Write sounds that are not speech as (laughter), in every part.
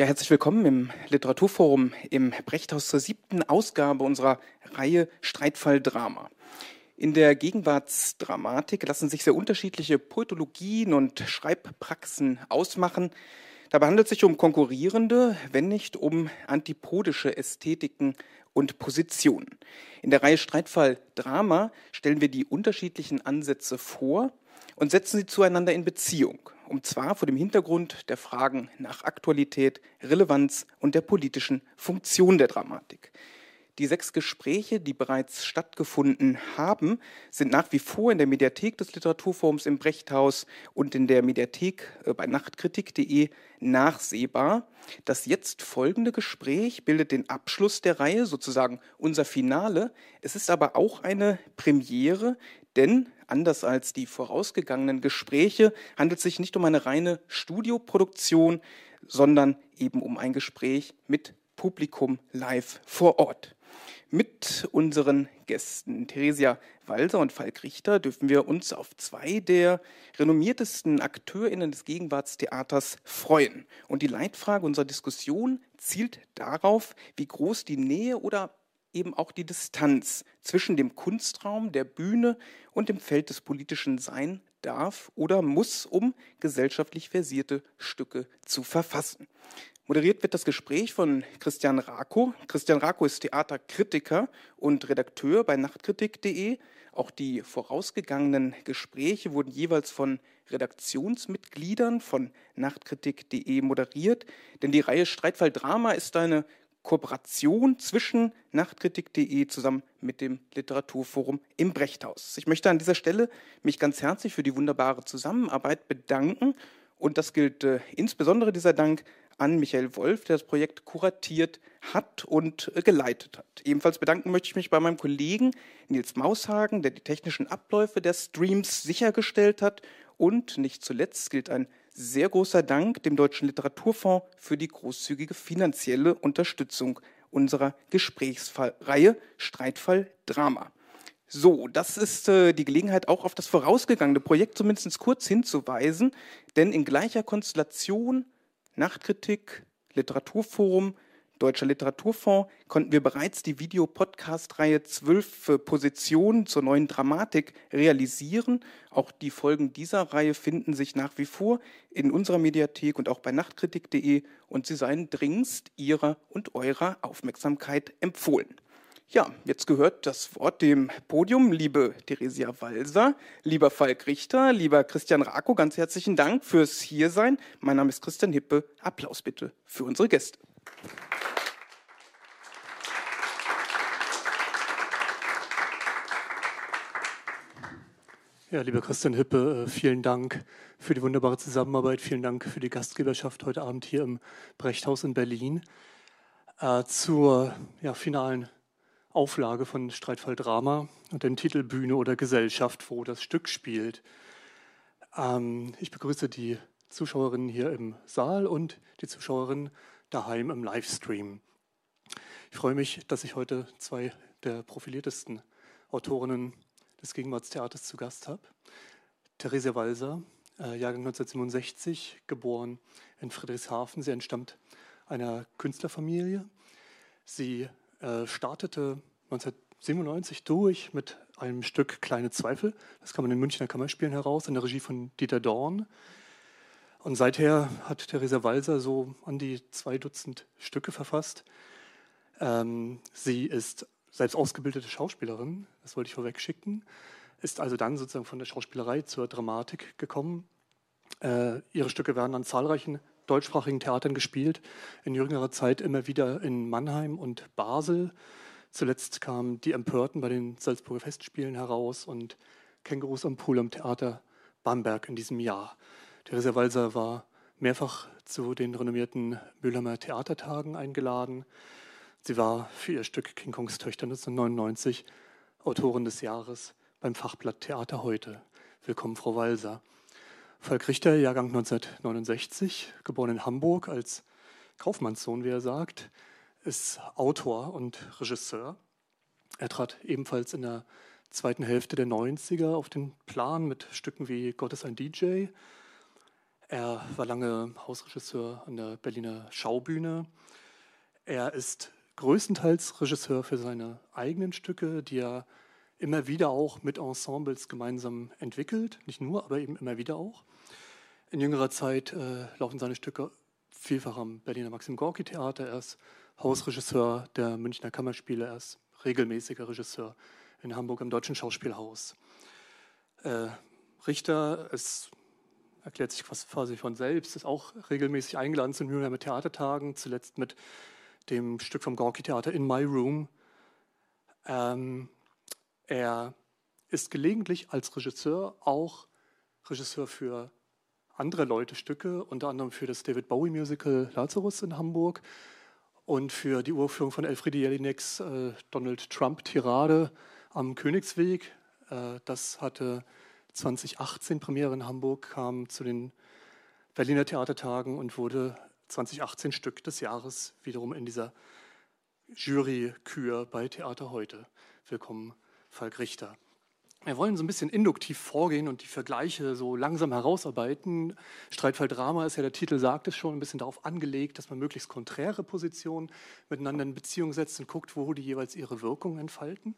Ja, herzlich willkommen im Literaturforum im Brechthaus zur siebten Ausgabe unserer Reihe Streitfall Drama. In der Gegenwartsdramatik lassen sich sehr unterschiedliche Poetologien und Schreibpraxen ausmachen. Dabei handelt es sich um konkurrierende, wenn nicht um antipodische Ästhetiken und Positionen. In der Reihe Streitfall Drama stellen wir die unterschiedlichen Ansätze vor und setzen sie zueinander in Beziehung und zwar vor dem Hintergrund der Fragen nach Aktualität, Relevanz und der politischen Funktion der Dramatik. Die sechs Gespräche, die bereits stattgefunden haben, sind nach wie vor in der Mediathek des Literaturforums im Brechthaus und in der Mediathek äh, bei nachtkritik.de nachsehbar. Das jetzt folgende Gespräch bildet den Abschluss der Reihe, sozusagen unser Finale. Es ist aber auch eine Premiere, denn anders als die vorausgegangenen Gespräche handelt es sich nicht um eine reine Studioproduktion, sondern eben um ein Gespräch mit Publikum live vor Ort. Mit unseren Gästen Theresia Walser und Falk Richter dürfen wir uns auf zwei der renommiertesten AkteurInnen des Gegenwartstheaters freuen. Und die Leitfrage unserer Diskussion zielt darauf, wie groß die Nähe oder eben auch die Distanz zwischen dem Kunstraum, der Bühne und dem Feld des Politischen sein darf oder muss, um gesellschaftlich versierte Stücke zu verfassen. Moderiert wird das Gespräch von Christian Rako. Christian Rako ist Theaterkritiker und Redakteur bei nachtkritik.de. Auch die vorausgegangenen Gespräche wurden jeweils von Redaktionsmitgliedern von nachtkritik.de moderiert, denn die Reihe Streitfall Drama ist eine Kooperation zwischen nachtkritik.de zusammen mit dem Literaturforum im Brechthaus. Ich möchte an dieser Stelle mich ganz herzlich für die wunderbare Zusammenarbeit bedanken und das gilt äh, insbesondere dieser Dank an Michael Wolf, der das Projekt kuratiert hat und äh, geleitet hat. Ebenfalls bedanken möchte ich mich bei meinem Kollegen Nils Maushagen, der die technischen Abläufe der Streams sichergestellt hat. Und nicht zuletzt gilt ein sehr großer Dank dem Deutschen Literaturfonds für die großzügige finanzielle Unterstützung unserer Gesprächsreihe Streitfall Drama. So, das ist äh, die Gelegenheit, auch auf das vorausgegangene Projekt zumindest kurz hinzuweisen, denn in gleicher Konstellation Nachtkritik, Literaturforum, Deutscher Literaturfonds konnten wir bereits die Videopodcast-Reihe Zwölf Positionen zur neuen Dramatik realisieren. Auch die Folgen dieser Reihe finden sich nach wie vor in unserer Mediathek und auch bei nachtkritik.de und sie seien dringendst Ihrer und eurer Aufmerksamkeit empfohlen. Ja, jetzt gehört das Wort dem Podium, liebe Theresia Walser, lieber Falk Richter, lieber Christian Rako, ganz herzlichen Dank fürs Hiersein. Mein Name ist Christian Hippe. Applaus bitte für unsere Gäste. Ja, lieber Christian Hippe, äh, vielen Dank für die wunderbare Zusammenarbeit. Vielen Dank für die Gastgeberschaft heute Abend hier im Brechthaus in Berlin. Äh, zur ja, finalen Auflage von Streitfall Drama und dem Titel Bühne oder Gesellschaft, wo das Stück spielt. Ähm, ich begrüße die Zuschauerinnen hier im Saal und die Zuschauerinnen daheim im Livestream. Ich freue mich, dass ich heute zwei der profiliertesten Autorinnen des Gegenwartstheaters zu Gast habe. Therese Walser, äh, Jahrgang 1967, geboren in Friedrichshafen. Sie entstammt einer Künstlerfamilie. Sie äh, startete 1997 durch mit einem Stück Kleine Zweifel. Das kam in den Münchner Kammerspielen heraus, in der Regie von Dieter Dorn. Und seither hat Theresa Walser so an die zwei Dutzend Stücke verfasst. Ähm, sie ist selbst ausgebildete Schauspielerin, das wollte ich vorweg schicken, ist also dann sozusagen von der Schauspielerei zur Dramatik gekommen. Äh, ihre Stücke werden an zahlreichen deutschsprachigen Theatern gespielt, in jüngerer Zeit immer wieder in Mannheim und Basel. Zuletzt kamen Die Empörten bei den Salzburger Festspielen heraus und Kängurus am Pool am Theater Bamberg in diesem Jahr. Theresa Walser war mehrfach zu den renommierten Mülheimer Theatertagen eingeladen. Sie war für ihr Stück King Kongs Töchter 1999 Autorin des Jahres beim Fachblatt Theater heute. Willkommen, Frau Walser. Falk Richter, Jahrgang 1969, geboren in Hamburg als Kaufmannssohn, wie er sagt, ist Autor und Regisseur. Er trat ebenfalls in der zweiten Hälfte der 90er auf den Plan mit Stücken wie Gott ist ein DJ. Er war lange Hausregisseur an der Berliner Schaubühne. Er ist größtenteils Regisseur für seine eigenen Stücke, die er immer wieder auch mit Ensembles gemeinsam entwickelt. Nicht nur, aber eben immer wieder auch. In jüngerer Zeit äh, laufen seine Stücke vielfach am Berliner Maxim Gorki Theater. Er ist Hausregisseur der Münchner Kammerspiele. Er ist regelmäßiger Regisseur in Hamburg am Deutschen Schauspielhaus. Äh, Richter, es erklärt sich quasi von selbst, ist auch regelmäßig eingeladen zu Nürnberger Theatertagen, zuletzt mit dem Stück vom Gorki Theater In My Room. Ähm, er ist gelegentlich als Regisseur auch Regisseur für andere Leute Stücke, unter anderem für das David Bowie Musical Lazarus in Hamburg und für die Uraufführung von Elfriede Jelineks äh, Donald Trump Tirade am Königsweg. Äh, das hatte 2018 Premiere in Hamburg, kam zu den Berliner Theatertagen und wurde 2018 Stück des Jahres wiederum in dieser Jury-Kür bei Theater heute. Willkommen, Falk Richter. Wir wollen so ein bisschen induktiv vorgehen und die Vergleiche so langsam herausarbeiten. Streitfall Drama ist ja der Titel, sagt es schon, ein bisschen darauf angelegt, dass man möglichst konträre Positionen miteinander in Beziehung setzt und guckt, wo die jeweils ihre Wirkung entfalten.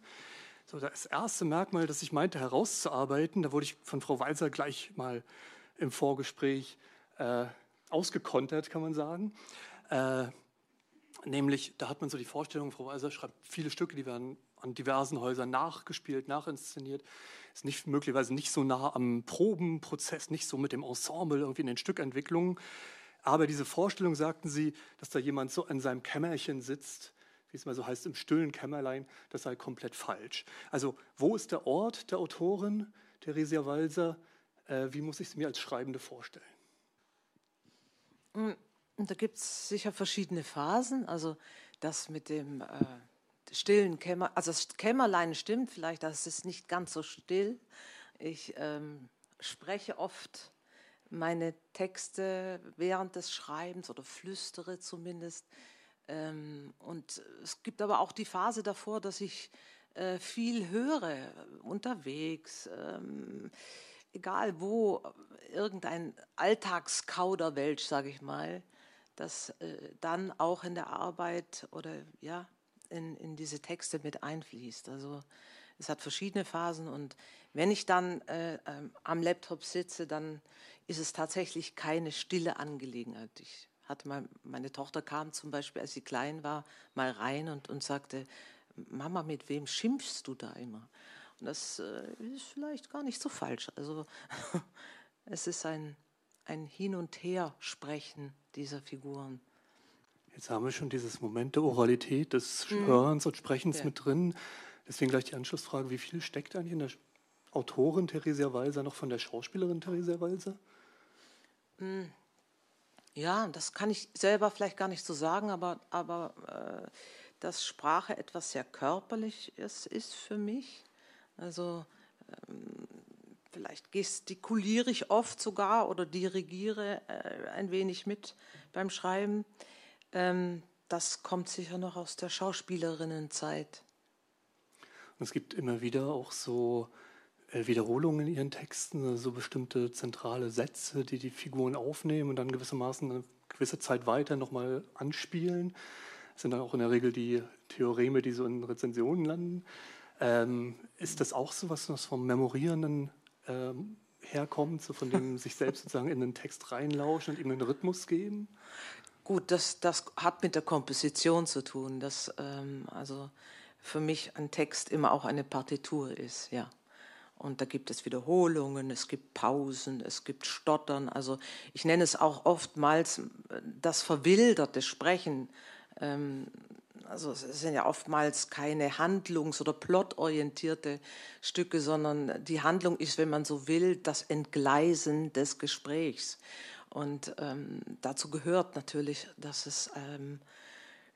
So, das erste Merkmal, das ich meinte herauszuarbeiten, da wurde ich von Frau Walser gleich mal im Vorgespräch äh, ausgekontert, kann man sagen. Äh, nämlich, da hat man so die Vorstellung, Frau Walser schreibt viele Stücke, die werden an diversen Häusern nachgespielt, nachinszeniert. Ist nicht, möglicherweise nicht so nah am Probenprozess, nicht so mit dem Ensemble irgendwie in den Stückentwicklungen. Aber diese Vorstellung, sagten Sie, dass da jemand so in seinem Kämmerchen sitzt, wie es mal so heißt, im stillen Kämmerlein, das sei komplett falsch. Also wo ist der Ort der Autorin, Theresia Walser? Äh, wie muss ich sie mir als Schreibende vorstellen? Mm, da gibt es sicher verschiedene Phasen. Also das mit dem äh, stillen Kämmer, also das Kämmerlein stimmt vielleicht, das ist nicht ganz so still. Ich ähm, spreche oft meine Texte während des Schreibens oder flüstere zumindest. Ähm, und es gibt aber auch die Phase davor, dass ich äh, viel höre, unterwegs, ähm, egal wo, irgendein Alltagskauderwelsch, sage ich mal, das äh, dann auch in der Arbeit oder ja, in, in diese Texte mit einfließt. Also es hat verschiedene Phasen und wenn ich dann äh, ähm, am Laptop sitze, dann ist es tatsächlich keine stille Angelegenheit. Ich hatte mal, meine Tochter kam zum Beispiel, als sie klein war, mal rein und, und sagte, Mama, mit wem schimpfst du da immer? Und das äh, ist vielleicht gar nicht so falsch. Also (laughs) es ist ein, ein Hin und Her sprechen dieser Figuren. Jetzt haben wir schon dieses Moment der Oralität, des mhm. Hörens und Sprechens ja. mit drin. Deswegen gleich die Anschlussfrage, wie viel steckt eigentlich in der Autorin Theresia Walser noch von der Schauspielerin Theresia Walser? Mhm. Ja, das kann ich selber vielleicht gar nicht so sagen, aber, aber äh, dass Sprache etwas sehr Körperliches ist für mich. Also ähm, vielleicht gestikuliere ich oft sogar oder dirigiere äh, ein wenig mit beim Schreiben. Ähm, das kommt sicher noch aus der Schauspielerinnenzeit. Und es gibt immer wieder auch so äh, Wiederholungen in ihren Texten, also so bestimmte zentrale Sätze, die die Figuren aufnehmen und dann gewissermaßen eine gewisse Zeit weiter nochmal anspielen. Das sind dann auch in der Regel die Theoreme, die so in Rezensionen landen. Ähm, ist das auch so was, was vom Memorierenden ähm, herkommt, so von dem (laughs) sich selbst sozusagen in den Text reinlauschen und ihm einen Rhythmus geben? Gut, das, das hat mit der Komposition zu tun, dass ähm, also für mich ein Text immer auch eine Partitur ist, ja. Und da gibt es Wiederholungen, es gibt Pausen, es gibt Stottern. Also ich nenne es auch oftmals äh, das verwilderte Sprechen. Ähm, also es sind ja oftmals keine handlungs- oder plotorientierte Stücke, sondern die Handlung ist, wenn man so will, das Entgleisen des Gesprächs. Und ähm, dazu gehört natürlich, dass es ähm,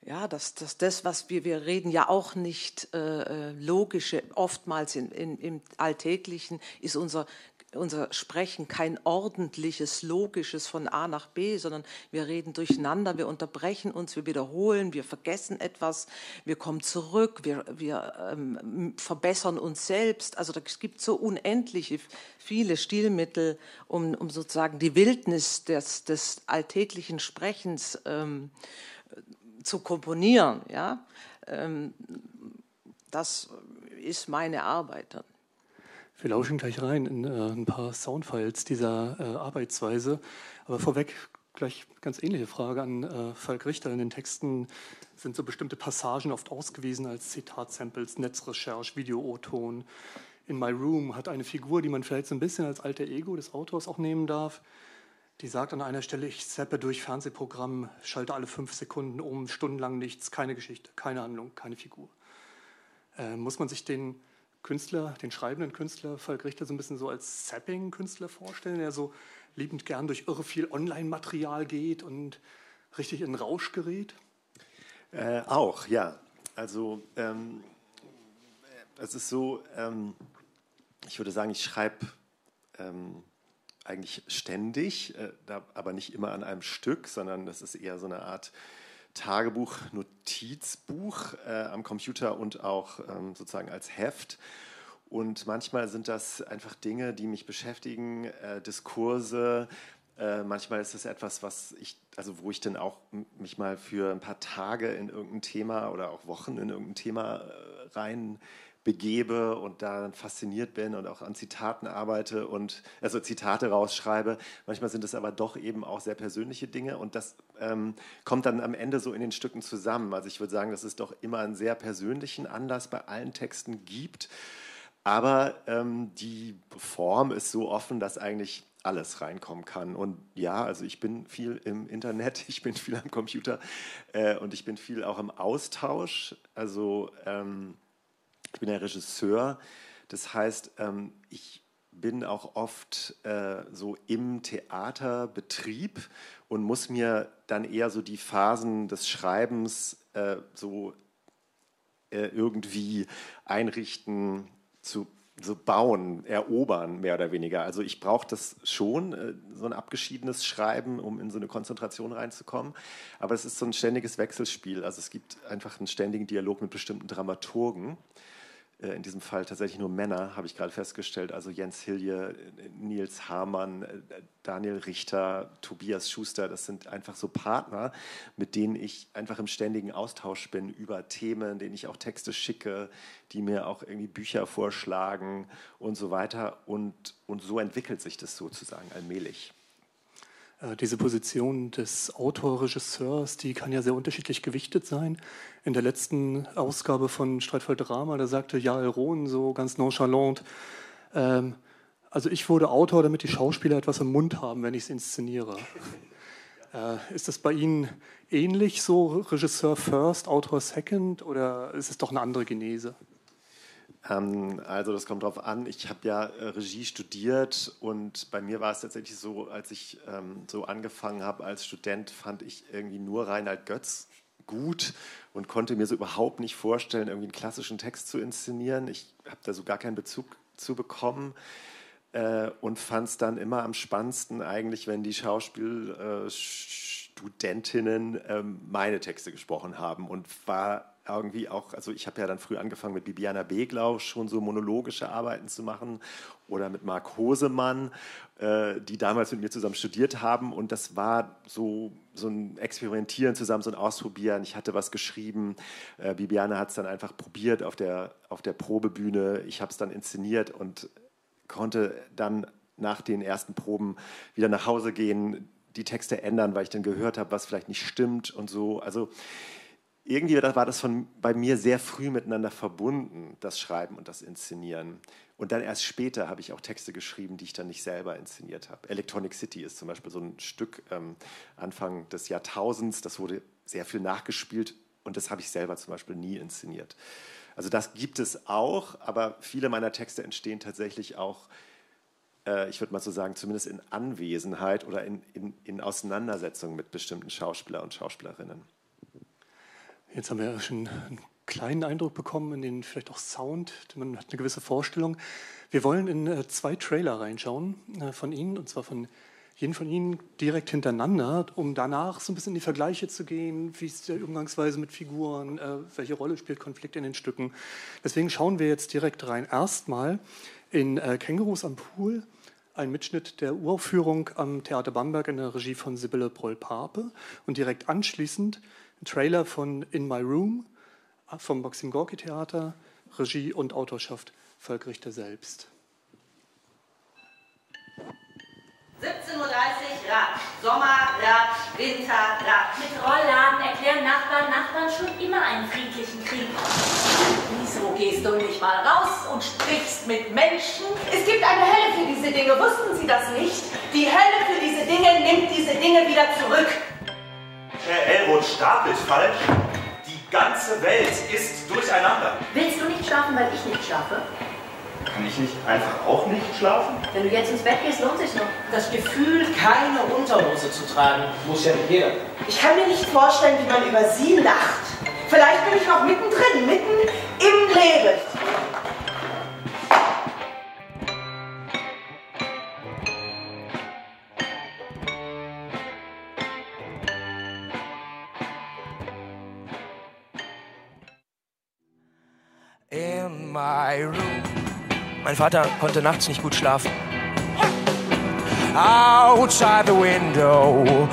ja, dass, dass das, was wir, wir reden ja auch nicht äh, äh, logische, oftmals in, in, im Alltäglichen ist unser unser Sprechen kein ordentliches, logisches von A nach B, sondern wir reden durcheinander, wir unterbrechen uns, wir wiederholen, wir vergessen etwas, wir kommen zurück, wir, wir ähm, verbessern uns selbst. Also es gibt so unendliche viele Stilmittel, um, um sozusagen die Wildnis des, des alltäglichen Sprechens ähm, zu komponieren. Ja? Ähm, das ist meine Arbeit dann. Wir lauschen gleich rein in äh, ein paar Soundfiles dieser äh, Arbeitsweise. Aber vorweg gleich ganz ähnliche Frage an äh, Falk Richter. In den Texten sind so bestimmte Passagen oft ausgewiesen als Zitatsamples, Netzrecherche, Video-O-Ton. In My Room hat eine Figur, die man vielleicht so ein bisschen als alter Ego des Autors auch nehmen darf, die sagt an einer Stelle, ich zappe durch Fernsehprogramm, schalte alle fünf Sekunden um, stundenlang nichts, keine Geschichte, keine Handlung, keine Figur. Äh, muss man sich den Künstler, den schreibenden Künstler Falk Richter so ein bisschen so als Zapping-Künstler vorstellen, der so liebend gern durch irre viel Online-Material geht und richtig in Rausch gerät? Äh, auch, ja. Also ähm, es ist so, ähm, ich würde sagen, ich schreibe ähm, eigentlich ständig, äh, da, aber nicht immer an einem Stück, sondern das ist eher so eine Art Tagebuch, Notizbuch äh, am Computer und auch ähm, sozusagen als Heft. Und manchmal sind das einfach Dinge, die mich beschäftigen, äh, Diskurse. Äh, manchmal ist es etwas, was ich, also wo ich dann auch mich mal für ein paar Tage in irgendein Thema oder auch Wochen in irgendein Thema äh, rein begebe und daran fasziniert bin und auch an Zitaten arbeite und also Zitate rausschreibe. Manchmal sind es aber doch eben auch sehr persönliche Dinge und das ähm, kommt dann am Ende so in den Stücken zusammen. Also ich würde sagen, dass es doch immer einen sehr persönlichen Anlass bei allen Texten gibt. Aber ähm, die Form ist so offen, dass eigentlich alles reinkommen kann. Und ja, also ich bin viel im Internet, (laughs) ich bin viel am Computer äh, und ich bin viel auch im Austausch. Also ähm, ich bin ja Regisseur. Das heißt, ähm, ich bin auch oft äh, so im Theaterbetrieb und muss mir dann eher so die Phasen des Schreibens äh, so äh, irgendwie einrichten, zu so bauen, erobern, mehr oder weniger. Also ich brauche das schon, äh, so ein abgeschiedenes Schreiben, um in so eine Konzentration reinzukommen. Aber es ist so ein ständiges Wechselspiel. Also es gibt einfach einen ständigen Dialog mit bestimmten Dramaturgen. Äh, in diesem Fall tatsächlich nur Männer, habe ich gerade festgestellt. Also Jens Hilje, Nils Hamann, äh, Daniel Richter, Tobias Schuster, das sind einfach so Partner, mit denen ich einfach im ständigen Austausch bin über Themen, denen ich auch Texte schicke, die mir auch irgendwie Bücher vorschlagen und so weiter. Und, und so entwickelt sich das sozusagen allmählich. Äh, diese Position des Autor-Regisseurs, die kann ja sehr unterschiedlich gewichtet sein. In der letzten Ausgabe von Streitfall Drama, da sagte Jael Rohn so ganz nonchalant, ähm, also ich wurde Autor, damit die Schauspieler etwas im Mund haben, wenn ich es inszeniere. (laughs) Äh, ist das bei Ihnen ähnlich so, Regisseur first, Autor second, oder ist es doch eine andere Genese? Ähm, also das kommt darauf an. Ich habe ja äh, Regie studiert und bei mir war es tatsächlich so, als ich ähm, so angefangen habe als Student, fand ich irgendwie nur Reinhard Götz gut und konnte mir so überhaupt nicht vorstellen, irgendwie einen klassischen Text zu inszenieren. Ich habe da so gar keinen Bezug zu bekommen äh, und fand es dann immer am spannendsten eigentlich, wenn die Schauspielstudentinnen äh, meine Texte gesprochen haben und war irgendwie auch, also ich habe ja dann früh angefangen mit Bibiana Beglau schon so monologische Arbeiten zu machen oder mit Marc Hosemann, äh, die damals mit mir zusammen studiert haben und das war so, so ein Experimentieren zusammen, so ein Ausprobieren. Ich hatte was geschrieben, äh, Bibiana hat es dann einfach probiert auf der, auf der Probebühne, ich habe es dann inszeniert und konnte dann nach den ersten Proben wieder nach Hause gehen, die Texte ändern, weil ich dann gehört habe, was vielleicht nicht stimmt und so. Also irgendwie war das von, bei mir sehr früh miteinander verbunden, das Schreiben und das Inszenieren. Und dann erst später habe ich auch Texte geschrieben, die ich dann nicht selber inszeniert habe. Electronic City ist zum Beispiel so ein Stück ähm, Anfang des Jahrtausends, das wurde sehr viel nachgespielt und das habe ich selber zum Beispiel nie inszeniert. Also das gibt es auch, aber viele meiner Texte entstehen tatsächlich auch, äh, ich würde mal so sagen, zumindest in Anwesenheit oder in, in, in Auseinandersetzung mit bestimmten Schauspieler und Schauspielerinnen. Jetzt haben wir schon einen kleinen Eindruck bekommen, in den vielleicht auch Sound, man hat eine gewisse Vorstellung. Wir wollen in äh, zwei Trailer reinschauen äh, von Ihnen, und zwar von jeden von Ihnen direkt hintereinander, um danach so ein bisschen in die Vergleiche zu gehen, wie ist die Umgangsweise mit Figuren, äh, welche Rolle spielt Konflikt in den Stücken. Deswegen schauen wir jetzt direkt rein. Erstmal in Kängurus am Pool, ein Mitschnitt der Uraufführung am Theater Bamberg in der Regie von Sibylle Proll-Pape und direkt anschließend Trailer von In My Room äh, vom Boxing Gorki Theater, Regie und Autorschaft Falk Richter selbst. 17.30 Uhr Rad, Sommer, Rad, Winter, Rad. Mit Rollladen erklären Nachbarn, Nachbarn schon immer einen friedlichen Krieg. Wieso gehst du nicht mal raus und sprichst mit Menschen? Es gibt eine Hölle für diese Dinge, wussten Sie das nicht? Die Hölle für diese Dinge nimmt diese Dinge wieder zurück. Herr Elroth stapelt falsch. Die ganze Welt ist durcheinander. Willst du nicht schlafen, weil ich nicht schlafe? Kann ich nicht einfach auch nicht schlafen? Wenn du jetzt ins Bett gehst, lohnt sich noch. Das Gefühl, keine Unterhose zu tragen, muss ja nicht jeder. Ich kann mir nicht vorstellen, wie man über Sie lacht. Vielleicht bin ich noch mittendrin, mitten im Leben. My room. Mein Vater konnte nachts nicht gut schlafen. Outside the window,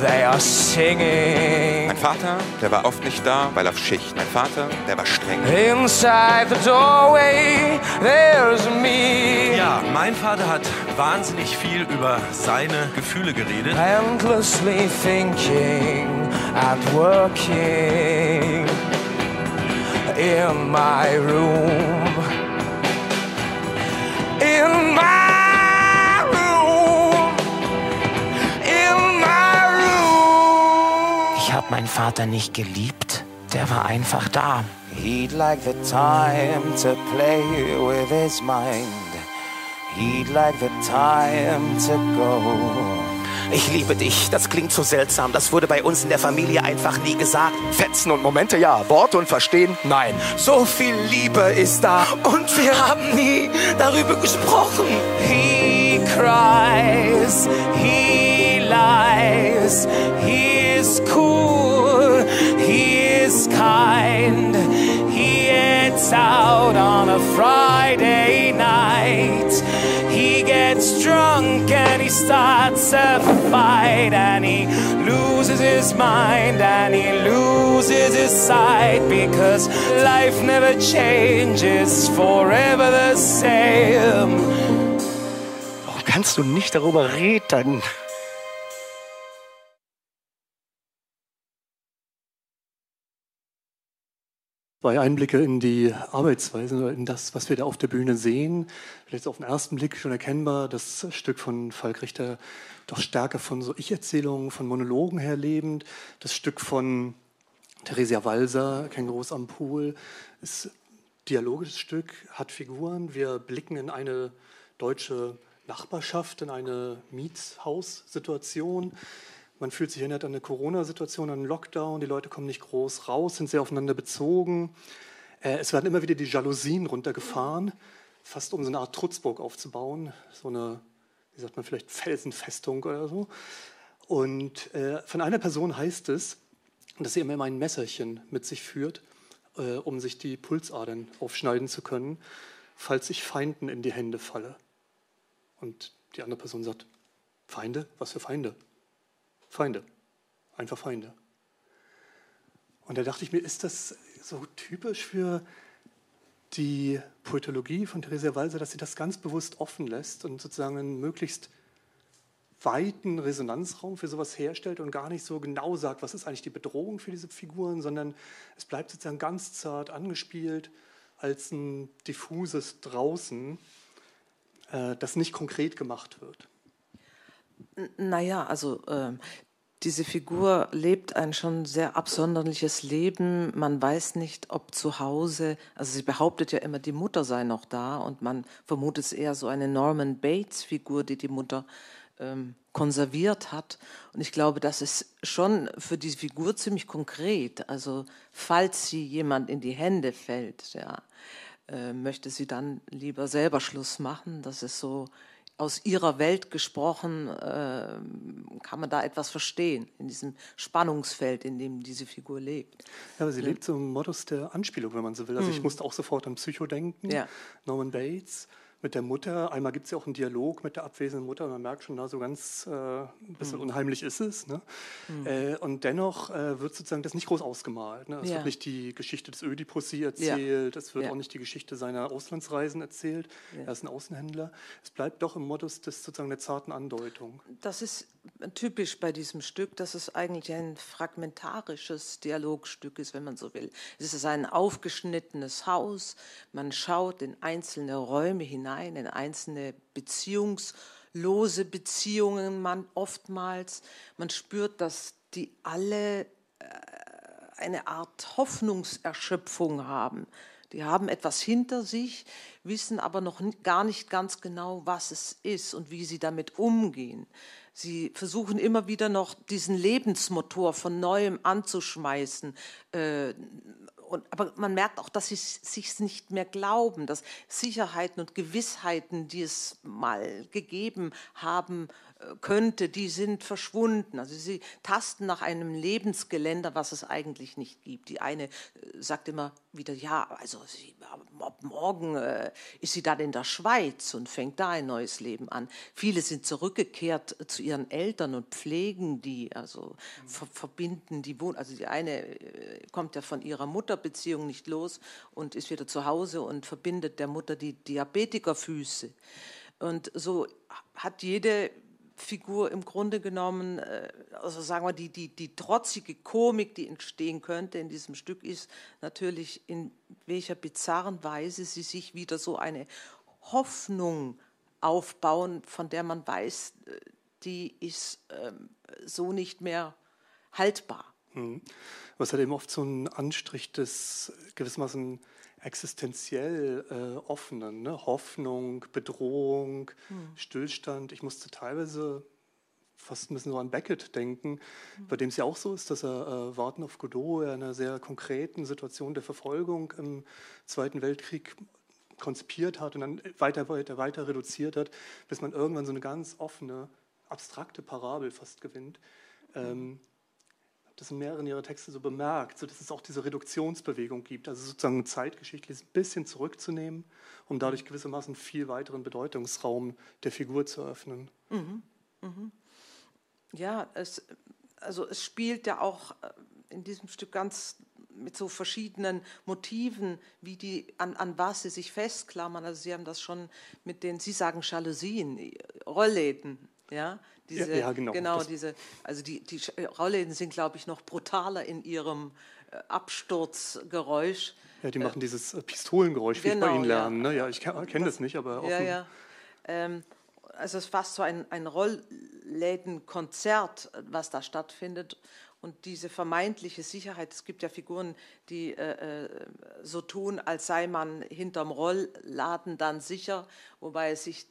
they are singing. Mein Vater, der war oft nicht da, weil auf Schicht. Mein Vater, der war streng. Inside the doorway, there's me. Ja, mein Vater hat wahnsinnig viel über seine Gefühle geredet. Endlessly thinking and working. In my room. Ich habe meinen Vater nicht geliebt, der war einfach da. He'd like the time to play with his mind. He'd like the time to go. Ich liebe dich, das klingt so seltsam. Das wurde bei uns in der Familie einfach nie gesagt. Fetzen und Momente, ja. Worte und Verstehen, nein. So viel Liebe ist da und wir haben nie darüber gesprochen. He cries, he lies, he is cool, he is kind. He gets out on a Friday night. Gets drunk and he starts a fight and he loses his mind and he loses his sight because life never changes forever the same. Warum kannst du nicht darüber reden? Zwei Einblicke in die Arbeitsweise, in das, was wir da auf der Bühne sehen. Vielleicht auf den ersten Blick schon erkennbar, das Stück von Falk Richter doch stärker von so Ich-Erzählungen, von Monologen her lebend. Das Stück von Theresia Walser, Kängurus am Pool, ist ein dialogisches Stück, hat Figuren. Wir blicken in eine deutsche Nachbarschaft, in eine Mietshaussituation. Man fühlt sich erinnert an eine Corona-Situation, an einen Lockdown. Die Leute kommen nicht groß raus, sind sehr aufeinander bezogen. Äh, es werden immer wieder die Jalousien runtergefahren, fast um so eine Art Trutzburg aufzubauen. So eine, wie sagt man, vielleicht Felsenfestung oder so. Und äh, von einer Person heißt es, dass sie immer ein Messerchen mit sich führt, äh, um sich die Pulsadern aufschneiden zu können, falls ich Feinden in die Hände falle. Und die andere Person sagt, Feinde? Was für Feinde? Feinde. Einfach Feinde. Und da dachte ich mir, ist das so typisch für die Poetologie von Theresia Walser, dass sie das ganz bewusst offen lässt und sozusagen einen möglichst weiten Resonanzraum für sowas herstellt und gar nicht so genau sagt, was ist eigentlich die Bedrohung für diese Figuren, sondern es bleibt sozusagen ganz zart angespielt als ein diffuses Draußen, äh, das nicht konkret gemacht wird. Naja, also äh, diese Figur lebt ein schon sehr absonderliches Leben. Man weiß nicht, ob zu Hause, also sie behauptet ja immer, die Mutter sei noch da und man vermutet es eher so eine Norman Bates-Figur, die die Mutter ähm, konserviert hat. Und ich glaube, das ist schon für diese Figur ziemlich konkret. Also falls sie jemand in die Hände fällt, ja, äh, möchte sie dann lieber selber Schluss machen. Das ist so aus ihrer Welt gesprochen, äh, kann man da etwas verstehen in diesem Spannungsfeld, in dem diese Figur lebt. Ja, aber sie lebt so im Modus der Anspielung, wenn man so will. Also mhm. ich musste auch sofort an Psycho denken, ja. Norman Bates mit der Mutter. Einmal gibt es ja auch einen Dialog mit der abwesenden Mutter. Man merkt schon, da so ganz äh, ein bisschen mhm. unheimlich ist es. Ne? Mhm. Äh, und dennoch äh, wird sozusagen das nicht groß ausgemalt. Ne? Es ja. wird nicht die Geschichte des Ödipussy erzählt. Ja. Es wird ja. auch nicht die Geschichte seiner Auslandsreisen erzählt. Er ist ein Außenhändler. Es bleibt doch im Modus des sozusagen der zarten Andeutung. Das ist typisch bei diesem Stück, dass es eigentlich ein fragmentarisches Dialogstück ist, wenn man so will. Es ist ein aufgeschnittenes Haus. Man schaut in einzelne Räume hinein hinein in einzelne beziehungslose Beziehungen man oftmals. Man spürt, dass die alle äh, eine Art Hoffnungserschöpfung haben. Die haben etwas hinter sich, wissen aber noch gar nicht ganz genau, was es ist und wie sie damit umgehen. Sie versuchen immer wieder noch diesen Lebensmotor von neuem anzuschmeißen, äh, und, aber man merkt auch, dass sie sich nicht mehr glauben, dass Sicherheiten und Gewissheiten, die es mal gegeben haben, könnte, die sind verschwunden. Also sie tasten nach einem Lebensgeländer, was es eigentlich nicht gibt. Die eine äh, sagt immer wieder, ja, also sie, ab morgen äh, ist sie dann in der Schweiz und fängt da ein neues Leben an. Viele sind zurückgekehrt zu ihren Eltern und pflegen die, also ver verbinden die Wohn also die eine äh, kommt ja von ihrer Mutterbeziehung nicht los und ist wieder zu Hause und verbindet der Mutter die Diabetikerfüße. Und so hat jede Figur im Grunde genommen, äh, also sagen wir, die, die, die trotzige Komik, die entstehen könnte in diesem Stück, ist natürlich, in welcher bizarren Weise sie sich wieder so eine Hoffnung aufbauen, von der man weiß, äh, die ist ähm, so nicht mehr haltbar. Mhm. Was hat eben oft so einen Anstrich des gewissermaßen existenziell äh, offenen, ne? Hoffnung, Bedrohung, hm. Stillstand. Ich musste teilweise fast ein bisschen so an Beckett denken, hm. bei dem es ja auch so ist, dass er äh, Warten auf Godot in einer sehr konkreten Situation der Verfolgung im Zweiten Weltkrieg konzipiert hat und dann weiter, weiter, weiter reduziert hat, bis man irgendwann so eine ganz offene, abstrakte Parabel fast gewinnt. Hm. Ähm, das in mehreren ihrer Texte so bemerkt, so dass es auch diese Reduktionsbewegung gibt, also sozusagen zeitgeschichtlich ein bisschen zurückzunehmen, um dadurch gewissermaßen viel weiteren Bedeutungsraum der Figur zu öffnen. Mhm. Mhm. Ja, es, also es spielt ja auch äh, in diesem Stück ganz mit so verschiedenen Motiven, wie die, an, an was sie sich festklammern. Also Sie haben das schon mit den, Sie sagen Jalousien, Rollläden, ja, diese, ja, ja, genau. genau diese, also die, die Rollläden sind, glaube ich, noch brutaler in ihrem äh, Absturzgeräusch. Ja, die machen dieses äh, Pistolengeräusch, wie genau, ich bei genau, Ihnen lernen. Ja, ne? ja ich kenne das nicht, aber Ja, ja. Ähm, also es ist fast so ein, ein Rolllädenkonzert, was da stattfindet. Und diese vermeintliche Sicherheit, es gibt ja Figuren, die äh, äh, so tun, als sei man hinterm Rollladen dann sicher, wobei es sich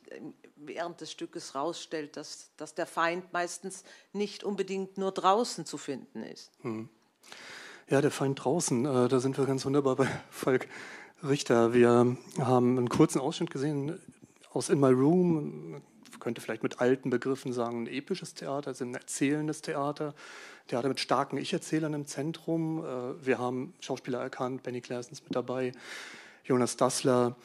während des Stückes herausstellt, dass, dass der Feind meistens nicht unbedingt nur draußen zu finden ist. Hm. Ja, der Feind draußen, äh, da sind wir ganz wunderbar bei (laughs) Falk Richter. Wir haben einen kurzen Ausschnitt gesehen aus In My Room, könnte vielleicht mit alten Begriffen sagen, ein episches Theater, also ein erzählendes Theater. Theater mit starken Ich-Erzählern im Zentrum. Äh, wir haben Schauspieler erkannt, Benny Claessens mit dabei, Jonas Dassler,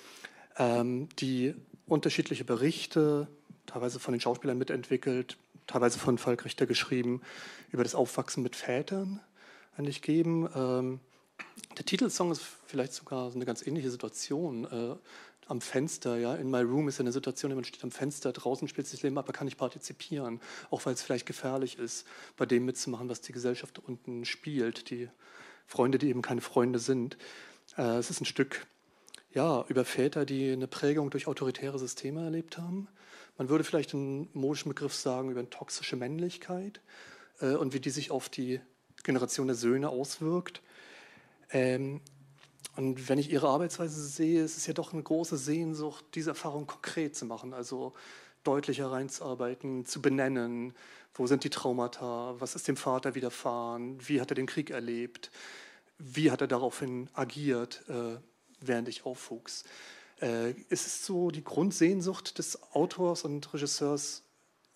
ähm, die unterschiedliche Berichte, teilweise von den Schauspielern mitentwickelt, teilweise von Falk Richter geschrieben, über das Aufwachsen mit Vätern eigentlich geben. Ähm, der Titelsong ist vielleicht sogar eine ganz ähnliche Situation. Am Fenster, ja, in my room ist eine Situation, man steht am Fenster, draußen spielt sich das Leben, aber kann nicht partizipieren, auch weil es vielleicht gefährlich ist, bei dem mitzumachen, was die Gesellschaft unten spielt, die Freunde, die eben keine Freunde sind. Äh, es ist ein Stück ja, über Väter, die eine Prägung durch autoritäre Systeme erlebt haben. Man würde vielleicht einen modischen Begriff sagen über eine toxische Männlichkeit äh, und wie die sich auf die Generation der Söhne auswirkt. Ähm, und wenn ich ihre Arbeitsweise sehe, ist es ja doch eine große Sehnsucht, diese Erfahrung konkret zu machen. Also deutlicher reinzuarbeiten, zu benennen, wo sind die Traumata, was ist dem Vater widerfahren, wie hat er den Krieg erlebt, wie hat er daraufhin agiert, äh, während ich aufwuchs. Äh, ist es so die Grundsehnsucht des Autors und Regisseurs,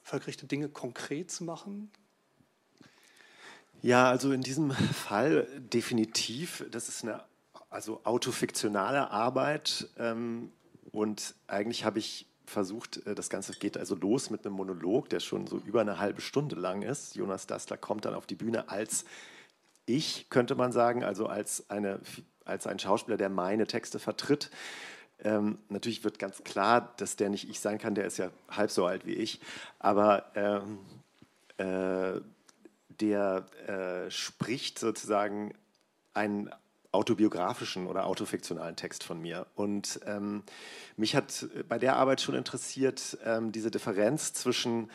vergerichte Dinge konkret zu machen? Ja, also in diesem (laughs) Fall definitiv. Das ist eine also autofiktionale Arbeit ähm, und eigentlich habe ich versucht, äh, das Ganze geht also los mit einem Monolog, der schon so über eine halbe Stunde lang ist. Jonas Dassler kommt dann auf die Bühne als ich, könnte man sagen, also als, eine, als ein Schauspieler, der meine Texte vertritt. Ähm, natürlich wird ganz klar, dass der nicht ich sein kann, der ist ja halb so alt wie ich, aber ähm, äh, der äh, spricht sozusagen einen autobiografischen oder autofiktionalen Text von mir. Und ähm, mich hat bei der Arbeit schon interessiert, ähm, diese Differenz zwischen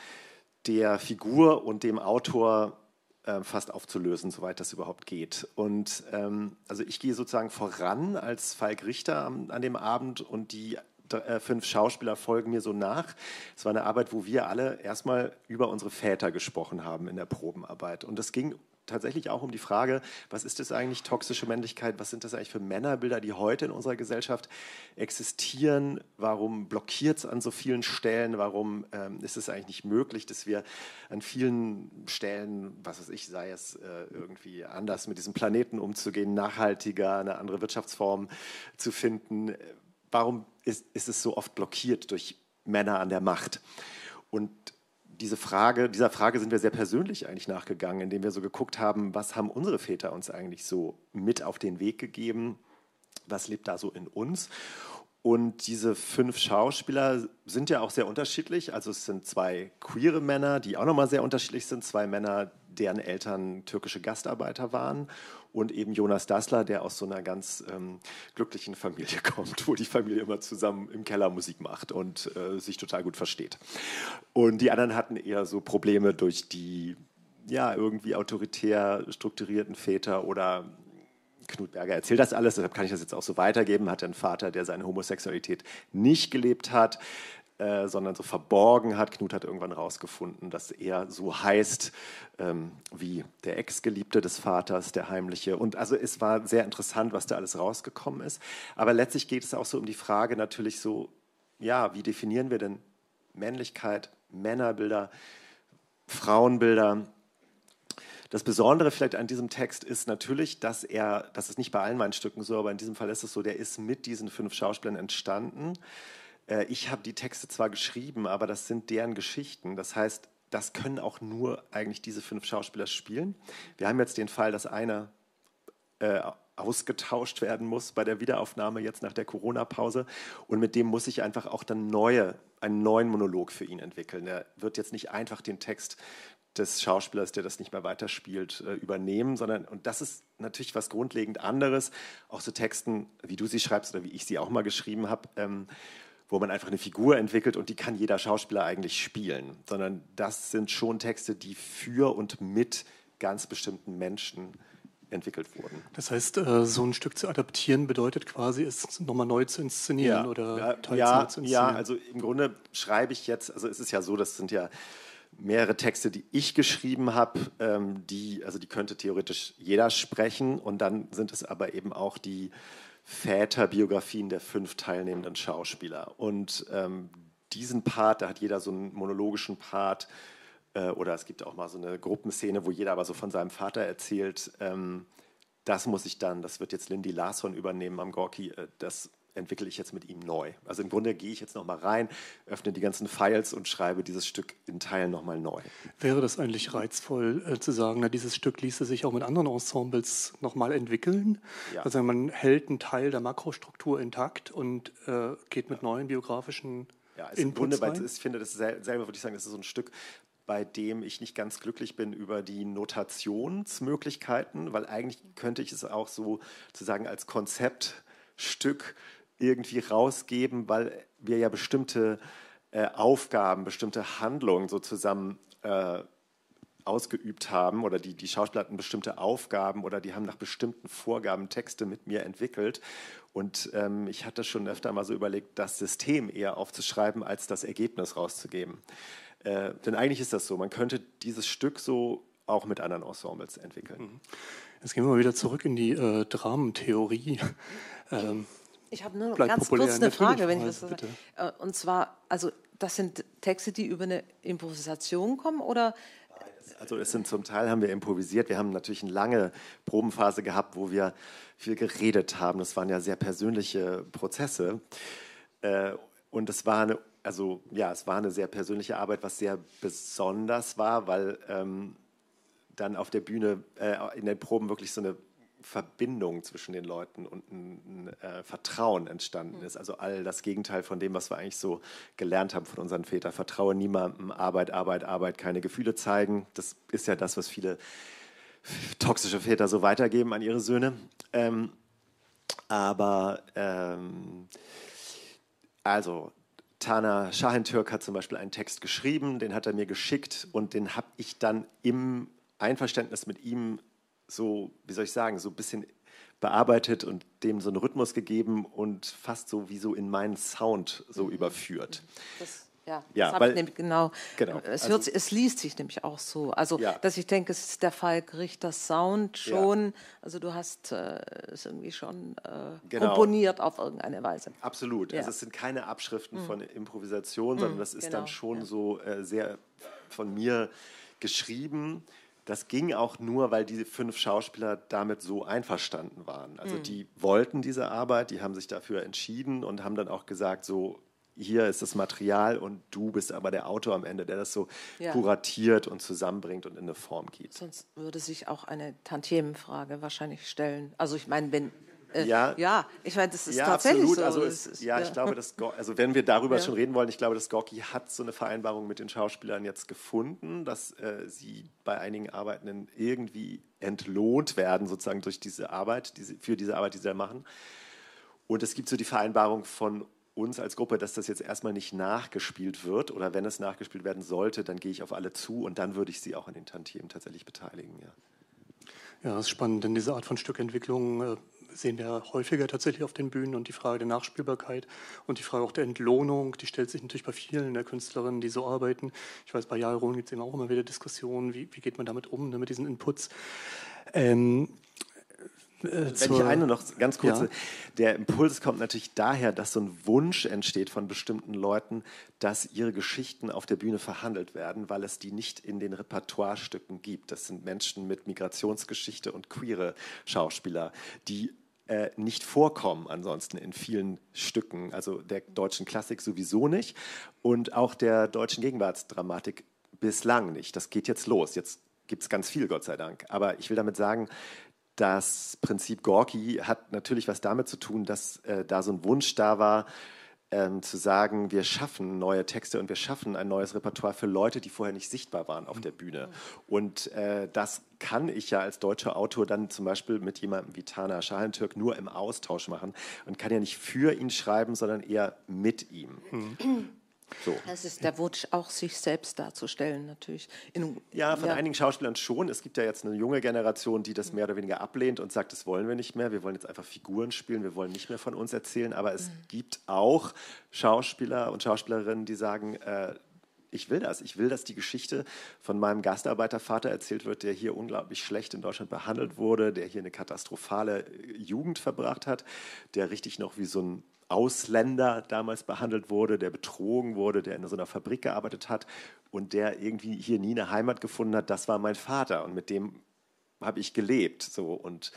der Figur und dem Autor äh, fast aufzulösen, soweit das überhaupt geht. Und ähm, also ich gehe sozusagen voran als Falk Richter an, an dem Abend und die äh, fünf Schauspieler folgen mir so nach. Es war eine Arbeit, wo wir alle erstmal über unsere Väter gesprochen haben in der Probenarbeit. Und es ging tatsächlich auch um die Frage, was ist das eigentlich toxische Männlichkeit? Was sind das eigentlich für Männerbilder, die heute in unserer Gesellschaft existieren? Warum blockiert es an so vielen Stellen? Warum ähm, ist es eigentlich nicht möglich, dass wir an vielen Stellen, was weiß ich, sei es äh, irgendwie anders mit diesem Planeten umzugehen, nachhaltiger, eine andere Wirtschaftsform zu finden? Warum ist, ist es so oft blockiert durch Männer an der Macht? Und diese Frage, dieser Frage sind wir sehr persönlich eigentlich nachgegangen, indem wir so geguckt haben, was haben unsere Väter uns eigentlich so mit auf den Weg gegeben, was lebt da so in uns. Und diese fünf Schauspieler sind ja auch sehr unterschiedlich. Also es sind zwei queere Männer, die auch nochmal sehr unterschiedlich sind. Zwei Männer, deren Eltern türkische Gastarbeiter waren und eben Jonas Dassler, der aus so einer ganz ähm, glücklichen Familie (laughs) kommt, wo die Familie immer zusammen im Keller Musik macht und äh, sich total gut versteht. Und die anderen hatten eher so Probleme durch die ja, irgendwie autoritär strukturierten Väter oder Knut Berger erzählt das alles, deshalb kann ich das jetzt auch so weitergeben. Hat einen Vater, der seine Homosexualität nicht gelebt hat. Äh, sondern so verborgen hat. Knut hat irgendwann herausgefunden, dass er so heißt ähm, wie der Ex-Geliebte des Vaters, der Heimliche. Und also es war sehr interessant, was da alles rausgekommen ist. Aber letztlich geht es auch so um die Frage natürlich so, ja, wie definieren wir denn Männlichkeit, Männerbilder, Frauenbilder? Das Besondere vielleicht an diesem Text ist natürlich, dass er, das ist nicht bei allen meinen Stücken so, aber in diesem Fall ist es so, der ist mit diesen fünf Schauspielern entstanden. Äh, ich habe die Texte zwar geschrieben, aber das sind deren Geschichten. Das heißt, das können auch nur eigentlich diese fünf Schauspieler spielen. Wir haben jetzt den Fall, dass einer äh, ausgetauscht werden muss bei der Wiederaufnahme jetzt nach der Corona-Pause. Und mit dem muss ich einfach auch dann neue, einen neuen Monolog für ihn entwickeln. Er wird jetzt nicht einfach den Text des Schauspielers, der das nicht mehr weiterspielt, äh, übernehmen, sondern, und das ist natürlich was grundlegend anderes, auch so Texten, wie du sie schreibst oder wie ich sie auch mal geschrieben habe, ähm, wo man einfach eine Figur entwickelt und die kann jeder Schauspieler eigentlich spielen, sondern das sind schon Texte, die für und mit ganz bestimmten Menschen entwickelt wurden. Das heißt, äh, so ein Stück zu adaptieren bedeutet quasi, es nochmal neu zu inszenieren ja, oder ja, teils ja, neu zu inszenieren. Ja, also im Grunde schreibe ich jetzt, also es ist ja so, das sind ja mehrere Texte, die ich geschrieben habe, ähm, die, also die könnte theoretisch jeder sprechen und dann sind es aber eben auch die Väterbiografien der fünf teilnehmenden Schauspieler. Und ähm, diesen Part, da hat jeder so einen monologischen Part, äh, oder es gibt auch mal so eine Gruppenszene, wo jeder aber so von seinem Vater erzählt. Ähm, das muss ich dann, das wird jetzt Lindy Larsson übernehmen am Gorki, äh, das entwickle ich jetzt mit ihm neu. Also im Grunde gehe ich jetzt nochmal rein, öffne die ganzen Files und schreibe dieses Stück in Teilen nochmal neu. Wäre das eigentlich reizvoll äh, zu sagen, na, dieses Stück ließe sich auch mit anderen Ensembles nochmal entwickeln? Ja. Also man hält einen Teil der Makrostruktur intakt und äh, geht mit neuen biografischen ja, also Inputs im Grunde, rein? Weil ich finde, das selber würde ich sagen, das ist so ein Stück, bei dem ich nicht ganz glücklich bin über die Notationsmöglichkeiten, weil eigentlich könnte ich es auch so sozusagen als Konzeptstück irgendwie rausgeben, weil wir ja bestimmte äh, Aufgaben, bestimmte Handlungen so zusammen äh, ausgeübt haben oder die, die Schauspieler hatten bestimmte Aufgaben oder die haben nach bestimmten Vorgaben Texte mit mir entwickelt. Und ähm, ich hatte schon öfter mal so überlegt, das System eher aufzuschreiben, als das Ergebnis rauszugeben. Äh, denn eigentlich ist das so, man könnte dieses Stück so auch mit anderen Ensembles entwickeln. Mhm. Jetzt gehen wir mal wieder zurück in die äh, Dramentheorie. (laughs) Ähm, ich habe nur ganz populär. kurz eine Frage, wenn ich das so sage. Äh, und zwar, also das sind Texte, die über eine Improvisation kommen oder also es sind zum Teil haben wir improvisiert. Wir haben natürlich eine lange Probenphase gehabt, wo wir viel geredet haben. Das waren ja sehr persönliche Prozesse. Äh, und es war eine, also ja, es war eine sehr persönliche Arbeit, was sehr besonders war, weil ähm, dann auf der Bühne äh, in den Proben wirklich so eine Verbindung zwischen den Leuten und ein, ein äh, Vertrauen entstanden mhm. ist. Also all das Gegenteil von dem, was wir eigentlich so gelernt haben von unseren Vätern. Vertraue niemandem, Arbeit, Arbeit, Arbeit, keine Gefühle zeigen. Das ist ja das, was viele toxische Väter so weitergeben an ihre Söhne. Ähm, aber ähm, also Tana Schahentürk hat zum Beispiel einen Text geschrieben, den hat er mir geschickt und den habe ich dann im Einverständnis mit ihm so, wie soll ich sagen, so ein bisschen bearbeitet und dem so einen Rhythmus gegeben und fast so wie so in meinen Sound so mhm. überführt. Das, ja, ja weil, ich genau. genau es, hört, also, es, liest sich nämlich auch so. Also, ja. dass ich denke, es ist der Fall Richter Sound schon. Ja. Also, du hast äh, es irgendwie schon äh, genau. komponiert auf irgendeine Weise. Absolut. Also, es sind keine Abschriften mhm. von Improvisation, sondern mhm, das ist genau. dann schon so äh, sehr von mir geschrieben das ging auch nur, weil diese fünf Schauspieler damit so einverstanden waren. Also mhm. die wollten diese Arbeit, die haben sich dafür entschieden und haben dann auch gesagt, so hier ist das Material und du bist aber der Autor am Ende, der das so ja. kuratiert und zusammenbringt und in eine Form gibt. Sonst würde sich auch eine Tantiemenfrage wahrscheinlich stellen. Also ich meine, wenn äh, ja, ja, ich meine, das ist ja, tatsächlich absolut. so. Also es, ist, ja, ja, ich glaube, dass, also wenn wir darüber ja. schon reden wollen, ich glaube, dass Gorki hat so eine Vereinbarung mit den Schauspielern jetzt gefunden, dass äh, sie bei einigen Arbeitenden irgendwie entlohnt werden, sozusagen durch diese Arbeit, diese, für diese Arbeit, die sie da machen. Und es gibt so die Vereinbarung von uns als Gruppe, dass das jetzt erstmal nicht nachgespielt wird oder wenn es nachgespielt werden sollte, dann gehe ich auf alle zu und dann würde ich sie auch an den Tantiemen tatsächlich beteiligen. Ja. Ja, das ist spannend, denn diese Art von Stückentwicklung äh, sehen wir häufiger tatsächlich auf den Bühnen und die Frage der Nachspielbarkeit und die Frage auch der Entlohnung, die stellt sich natürlich bei vielen der Künstlerinnen, die so arbeiten. Ich weiß, bei Jalron gibt es eben auch immer wieder Diskussionen, wie, wie geht man damit um, ne, mit diesen Inputs. Ähm, äh, Wenn ich eine noch ganz kurz, ja. der Impuls kommt natürlich daher, dass so ein Wunsch entsteht von bestimmten Leuten, dass ihre Geschichten auf der Bühne verhandelt werden, weil es die nicht in den Repertoirestücken gibt. Das sind Menschen mit Migrationsgeschichte und queere Schauspieler, die nicht vorkommen ansonsten in vielen Stücken, also der deutschen Klassik sowieso nicht und auch der deutschen Gegenwartsdramatik bislang nicht. Das geht jetzt los. Jetzt gibt es ganz viel, Gott sei Dank. Aber ich will damit sagen, das Prinzip Gorki hat natürlich was damit zu tun, dass äh, da so ein Wunsch da war, ähm, zu sagen, wir schaffen neue Texte und wir schaffen ein neues Repertoire für Leute, die vorher nicht sichtbar waren auf der Bühne. Und äh, das kann ich ja als deutscher Autor dann zum Beispiel mit jemandem wie Tana Schalentürk nur im Austausch machen und kann ja nicht für ihn schreiben, sondern eher mit ihm. Mhm. So. Es ist der Wunsch, auch sich selbst darzustellen, natürlich. In, ja, von ja. einigen Schauspielern schon. Es gibt ja jetzt eine junge Generation, die das mehr oder weniger ablehnt und sagt, das wollen wir nicht mehr. Wir wollen jetzt einfach Figuren spielen, wir wollen nicht mehr von uns erzählen. Aber es mhm. gibt auch Schauspieler und Schauspielerinnen, die sagen, äh, ich will das. Ich will, dass die Geschichte von meinem Gastarbeitervater erzählt wird, der hier unglaublich schlecht in Deutschland behandelt wurde, der hier eine katastrophale Jugend verbracht hat, der richtig noch wie so ein Ausländer damals behandelt wurde, der betrogen wurde, der in so einer Fabrik gearbeitet hat und der irgendwie hier nie eine Heimat gefunden hat, das war mein Vater und mit dem habe ich gelebt. So und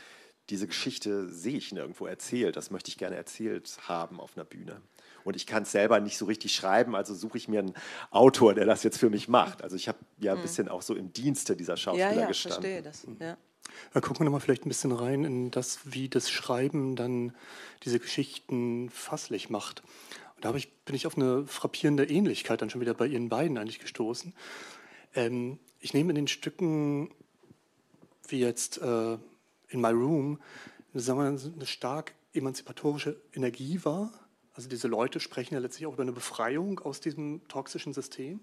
diese Geschichte sehe ich nirgendwo erzählt. Das möchte ich gerne erzählt haben auf einer Bühne. Und ich kann es selber nicht so richtig schreiben, also suche ich mir einen Autor, der das jetzt für mich macht. Also ich habe ja ein mhm. bisschen auch so im Dienste dieser Schauspieler ja, ja, gestanden. Verstehe das. Ja. Da gucken wir nochmal vielleicht ein bisschen rein in das, wie das Schreiben dann diese Geschichten fasslich macht. Und da ich, bin ich auf eine frappierende Ähnlichkeit dann schon wieder bei Ihren beiden eigentlich gestoßen. Ähm, ich nehme in den Stücken, wie jetzt äh, in My Room, sagen wir, eine stark emanzipatorische Energie wahr. Also diese Leute sprechen ja letztlich auch über eine Befreiung aus diesem toxischen System.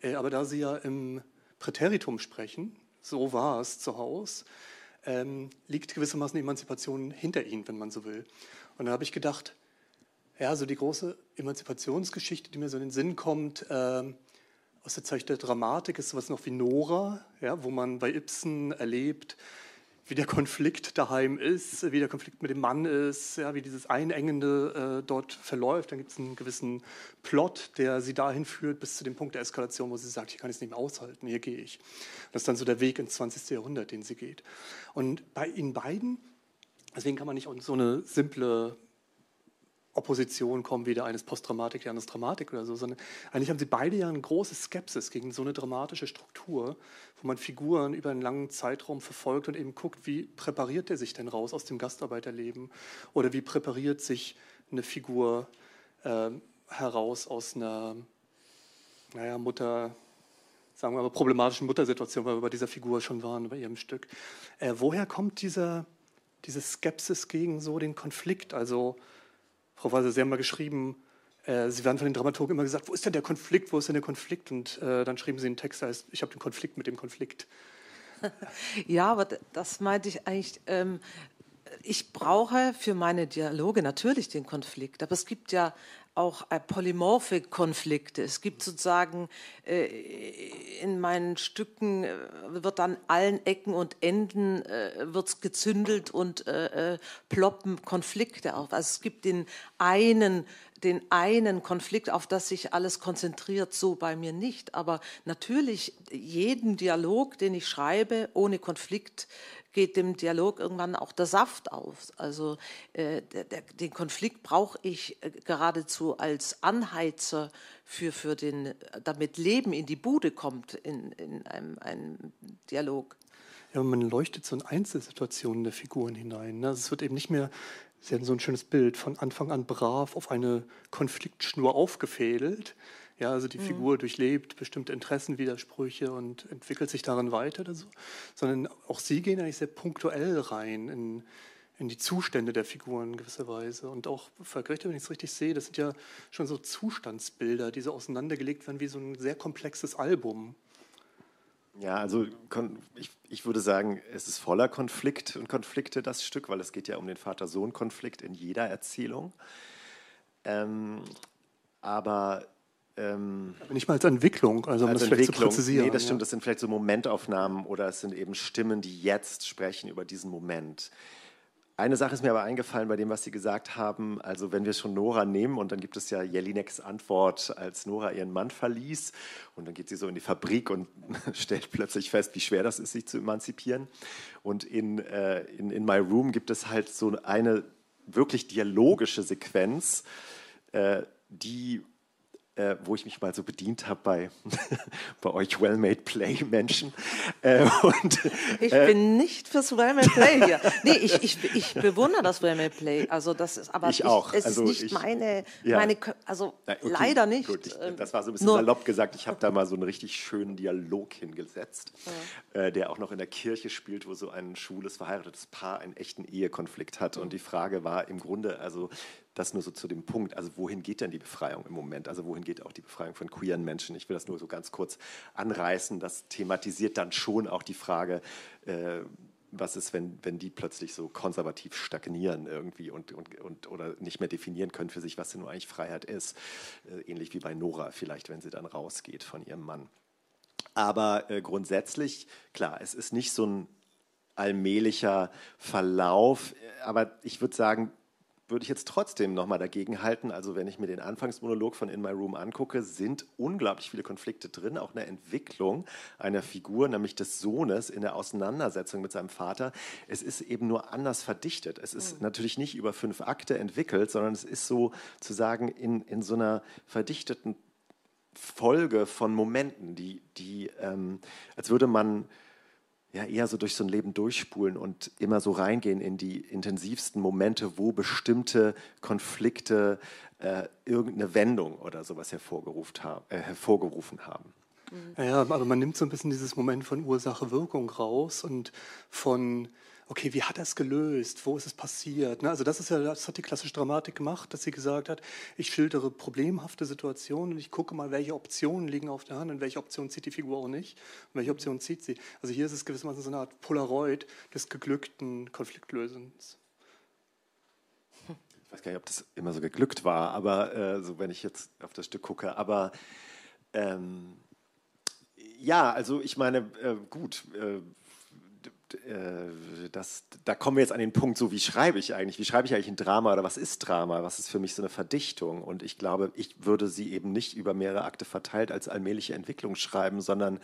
Äh, aber da sie ja im Präteritum sprechen, so war es zu Hause, ähm, liegt gewissermaßen Emanzipation hinter ihnen, wenn man so will. Und da habe ich gedacht, ja, so die große Emanzipationsgeschichte, die mir so in den Sinn kommt, ähm, aus der Zeit der Dramatik, ist sowas noch wie Nora, ja, wo man bei Ibsen erlebt, wie der Konflikt daheim ist, wie der Konflikt mit dem Mann ist, ja, wie dieses Einengende äh, dort verläuft. Dann gibt es einen gewissen Plot, der sie dahin führt, bis zu dem Punkt der Eskalation, wo sie sagt, ich kann es nicht mehr aushalten, hier gehe ich. Das ist dann so der Weg ins 20. Jahrhundert, den sie geht. Und bei ihnen beiden, deswegen kann man nicht so eine simple Opposition kommen, weder eines Postdramatik, der anderes Dramatik oder so, sondern eigentlich haben sie beide ja eine große Skepsis gegen so eine dramatische Struktur, wo man Figuren über einen langen Zeitraum verfolgt und eben guckt, wie präpariert er sich denn raus aus dem Gastarbeiterleben oder wie präpariert sich eine Figur äh, heraus aus einer, naja, Mutter, sagen wir mal, problematischen Muttersituation, weil wir bei dieser Figur schon waren, bei ihrem Stück. Äh, woher kommt dieser, diese Skepsis gegen so den Konflikt? Also Frau Weiser, Sie haben mal geschrieben, äh, Sie werden von den Dramaturgen immer gesagt, wo ist denn der Konflikt, wo ist denn der Konflikt? Und äh, dann schrieben Sie einen Text, der heißt, ich habe den Konflikt mit dem Konflikt. (laughs) Ja, aber das meinte ich eigentlich. Ähm, ich brauche für meine Dialoge natürlich den Konflikt, aber es gibt ja auch polymorphe Konflikte. Es gibt sozusagen äh, in meinen Stücken äh, wird an allen Ecken und Enden äh, wird's gezündelt und äh, äh, ploppen Konflikte auf. Also es gibt den einen den einen Konflikt, auf das sich alles konzentriert, so bei mir nicht. Aber natürlich, jeden Dialog, den ich schreibe, ohne Konflikt, geht dem Dialog irgendwann auch der Saft auf. Also äh, der, der, den Konflikt brauche ich äh, geradezu als Anheizer für, für den, damit Leben in die Bude kommt in, in einem, einem Dialog. Ja, man leuchtet so in Einzelsituationen der Figuren hinein. Ne? Also es wird eben nicht mehr, Sie hatten so ein schönes Bild, von Anfang an brav auf eine Konfliktschnur aufgefädelt, ja, also die mhm. Figur durchlebt bestimmte Interessenwidersprüche und entwickelt sich darin weiter oder so. Sondern auch sie gehen eigentlich sehr punktuell rein in, in die Zustände der Figuren in gewisser Weise. Und auch Vergrichte, wenn ich es richtig sehe, das sind ja schon so Zustandsbilder, die so auseinandergelegt werden wie so ein sehr komplexes Album. Ja, also ich, ich würde sagen, es ist voller Konflikt und Konflikte, das Stück, weil es geht ja um den Vater-Sohn-Konflikt in jeder Erzählung. Ähm, aber ähm, nicht mal als Entwicklung, also um als das vielleicht zu präzisieren. Nee, das stimmt, das sind vielleicht so Momentaufnahmen oder es sind eben Stimmen, die jetzt sprechen über diesen Moment. Eine Sache ist mir aber eingefallen bei dem, was Sie gesagt haben. Also wenn wir schon Nora nehmen und dann gibt es ja Jelineks Antwort, als Nora ihren Mann verließ und dann geht sie so in die Fabrik und (laughs) stellt plötzlich fest, wie schwer das ist, sich zu emanzipieren. Und in, äh, in, in My Room gibt es halt so eine wirklich dialogische Sequenz, äh, die äh, wo ich mich mal so bedient habe bei, (laughs) bei euch Well-Made Play-Menschen. Äh, ich äh, bin nicht fürs Well-Made Play hier. Nee, ich, ich, ich bewundere das Well-Made Play. Also das ist, aber ich auch. es also ist nicht ich, meine, ja. meine, also okay, leider nicht. Gut, ich, das war so ein bisschen Nur, salopp gesagt. Ich habe da mal so einen richtig schönen Dialog hingesetzt, ja. äh, der auch noch in der Kirche spielt, wo so ein schwules, verheiratetes Paar einen echten Ehekonflikt hat. Mhm. Und die Frage war im Grunde, also das nur so zu dem Punkt, also wohin geht denn die Befreiung im Moment? Also wohin geht auch die Befreiung von queeren Menschen? Ich will das nur so ganz kurz anreißen. Das thematisiert dann schon auch die Frage, äh, was ist, wenn, wenn die plötzlich so konservativ stagnieren irgendwie und, und, und oder nicht mehr definieren können für sich, was denn nur eigentlich Freiheit ist. Äh, ähnlich wie bei Nora vielleicht, wenn sie dann rausgeht von ihrem Mann. Aber äh, grundsätzlich, klar, es ist nicht so ein allmählicher Verlauf, aber ich würde sagen, würde ich jetzt trotzdem nochmal dagegen halten. Also wenn ich mir den Anfangsmonolog von In My Room angucke, sind unglaublich viele Konflikte drin, auch eine Entwicklung einer Figur, nämlich des Sohnes in der Auseinandersetzung mit seinem Vater. Es ist eben nur anders verdichtet. Es ist mhm. natürlich nicht über fünf Akte entwickelt, sondern es ist so zu sagen in, in so einer verdichteten Folge von Momenten, die, die ähm, als würde man ja eher so durch so ein Leben durchspulen und immer so reingehen in die intensivsten Momente, wo bestimmte Konflikte äh, irgendeine Wendung oder sowas hervorgerufen, haben, äh, hervorgerufen haben. Ja, aber man nimmt so ein bisschen dieses Moment von Ursache-Wirkung raus und von okay, wie hat er es gelöst? Wo ist es passiert? Ne? Also das ist ja, das hat die klassische Dramatik gemacht, dass sie gesagt hat, ich schildere problemhafte Situationen und ich gucke mal, welche Optionen liegen auf der Hand und welche Option zieht die Figur auch nicht und welche Option zieht sie. Also hier ist es gewissermaßen so eine Art Polaroid des geglückten Konfliktlösens. Ich weiß gar nicht, ob das immer so geglückt war, aber äh, so wenn ich jetzt auf das Stück gucke, aber ähm, ja, also ich meine, äh, gut, äh, das, da kommen wir jetzt an den Punkt, so wie schreibe ich eigentlich? Wie schreibe ich eigentlich ein Drama oder was ist Drama? Was ist für mich so eine Verdichtung? Und ich glaube, ich würde sie eben nicht über mehrere Akte verteilt als allmähliche Entwicklung schreiben, sondern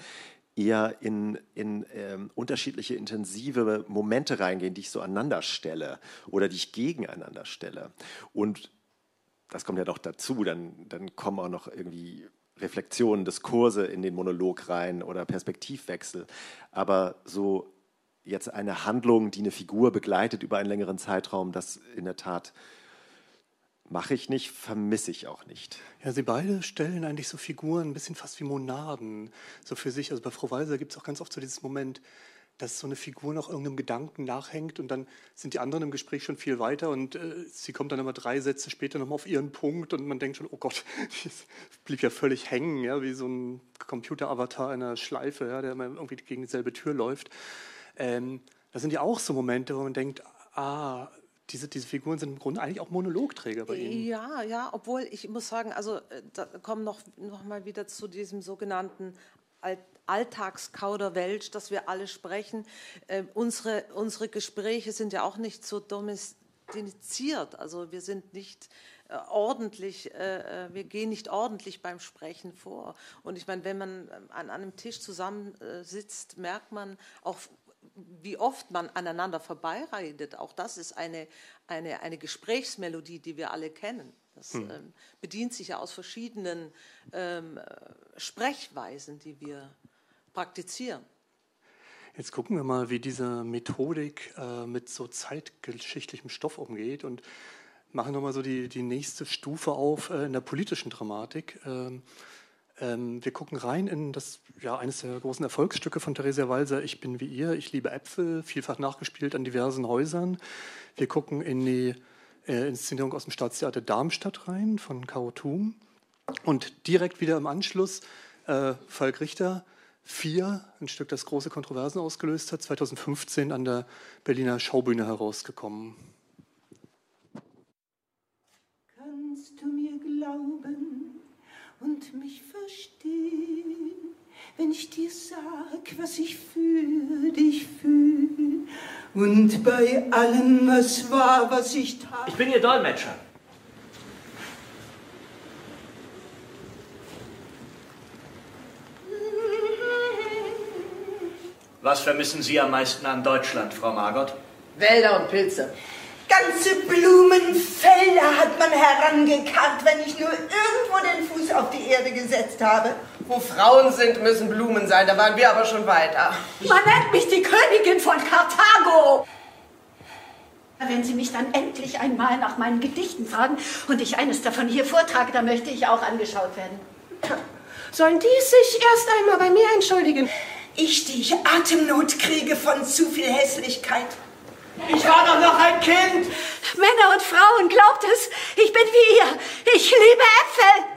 eher in, in ähm, unterschiedliche intensive Momente reingehen, die ich so aneinander stelle oder die ich gegeneinander stelle. Und das kommt ja noch dazu, dann, dann kommen auch noch irgendwie Reflexionen, Diskurse in den Monolog rein oder Perspektivwechsel. Aber so jetzt eine Handlung, die eine Figur begleitet über einen längeren Zeitraum, das in der Tat mache ich nicht, vermisse ich auch nicht. Ja, sie beide stellen eigentlich so Figuren ein bisschen fast wie Monaden, so für sich. Also bei Frau Walser gibt es auch ganz oft so dieses Moment, dass so eine Figur noch irgendeinem Gedanken nachhängt und dann sind die anderen im Gespräch schon viel weiter und äh, sie kommt dann immer drei Sätze später nochmal auf ihren Punkt und man denkt schon, oh Gott, (laughs) das blieb ja völlig hängen, ja, wie so ein Computer-Avatar einer Schleife, ja, der immer irgendwie gegen dieselbe Tür läuft. Ähm, das sind ja auch so Momente, wo man denkt, ah, diese, diese Figuren sind im Grunde eigentlich auch Monologträger bei Ihnen. Ja, ja, obwohl ich muss sagen, also äh, da kommen noch, noch mal wieder zu diesem sogenannten Alltagskauderwelsch, das wir alle sprechen. Äh, unsere, unsere Gespräche sind ja auch nicht so domestiziert, also wir sind nicht äh, ordentlich, äh, äh, wir gehen nicht ordentlich beim Sprechen vor. Und ich meine, wenn man an einem Tisch zusammensitzt, merkt man auch wie oft man aneinander vorbeireitet, auch das ist eine, eine, eine Gesprächsmelodie, die wir alle kennen. Das hm. ähm, bedient sich ja aus verschiedenen ähm, Sprechweisen, die wir praktizieren. Jetzt gucken wir mal, wie diese Methodik äh, mit so zeitgeschichtlichem Stoff umgeht und machen nochmal so die, die nächste Stufe auf äh, in der politischen Dramatik. Ähm, ähm, wir gucken rein in das, ja, eines der großen Erfolgsstücke von Theresia Walser, Ich bin wie ihr, ich liebe Äpfel, vielfach nachgespielt an diversen Häusern. Wir gucken in die äh, Inszenierung aus dem Staatstheater Darmstadt rein von Caro Thum. Und direkt wieder im Anschluss äh, Falk Richter, Vier, ein Stück, das große Kontroversen ausgelöst hat, 2015 an der Berliner Schaubühne herausgekommen. Kannst du mir glauben und mich verstehen, wenn ich dir sag, was ich für dich fühl und bei allem, was war, was ich tat. Ich bin Ihr Dolmetscher. Was vermissen Sie am meisten an Deutschland, Frau Margot? Wälder und Pilze. Ganze Blumenfelder hat man herangekarrt, wenn ich nur irgendwo den Fuß auf die Erde gesetzt habe. Wo Frauen sind, müssen Blumen sein. Da waren wir aber schon weiter. Man nennt mich die Königin von Karthago. Wenn Sie mich dann endlich einmal nach meinen Gedichten fragen und ich eines davon hier vortrage, dann möchte ich auch angeschaut werden. Sollen die sich erst einmal bei mir entschuldigen? Ich, die Atemnot kriege von zu viel Hässlichkeit. Ich war doch noch ein Kind. Männer und Frauen, glaubt es, ich bin wie ihr. Ich liebe Äpfel.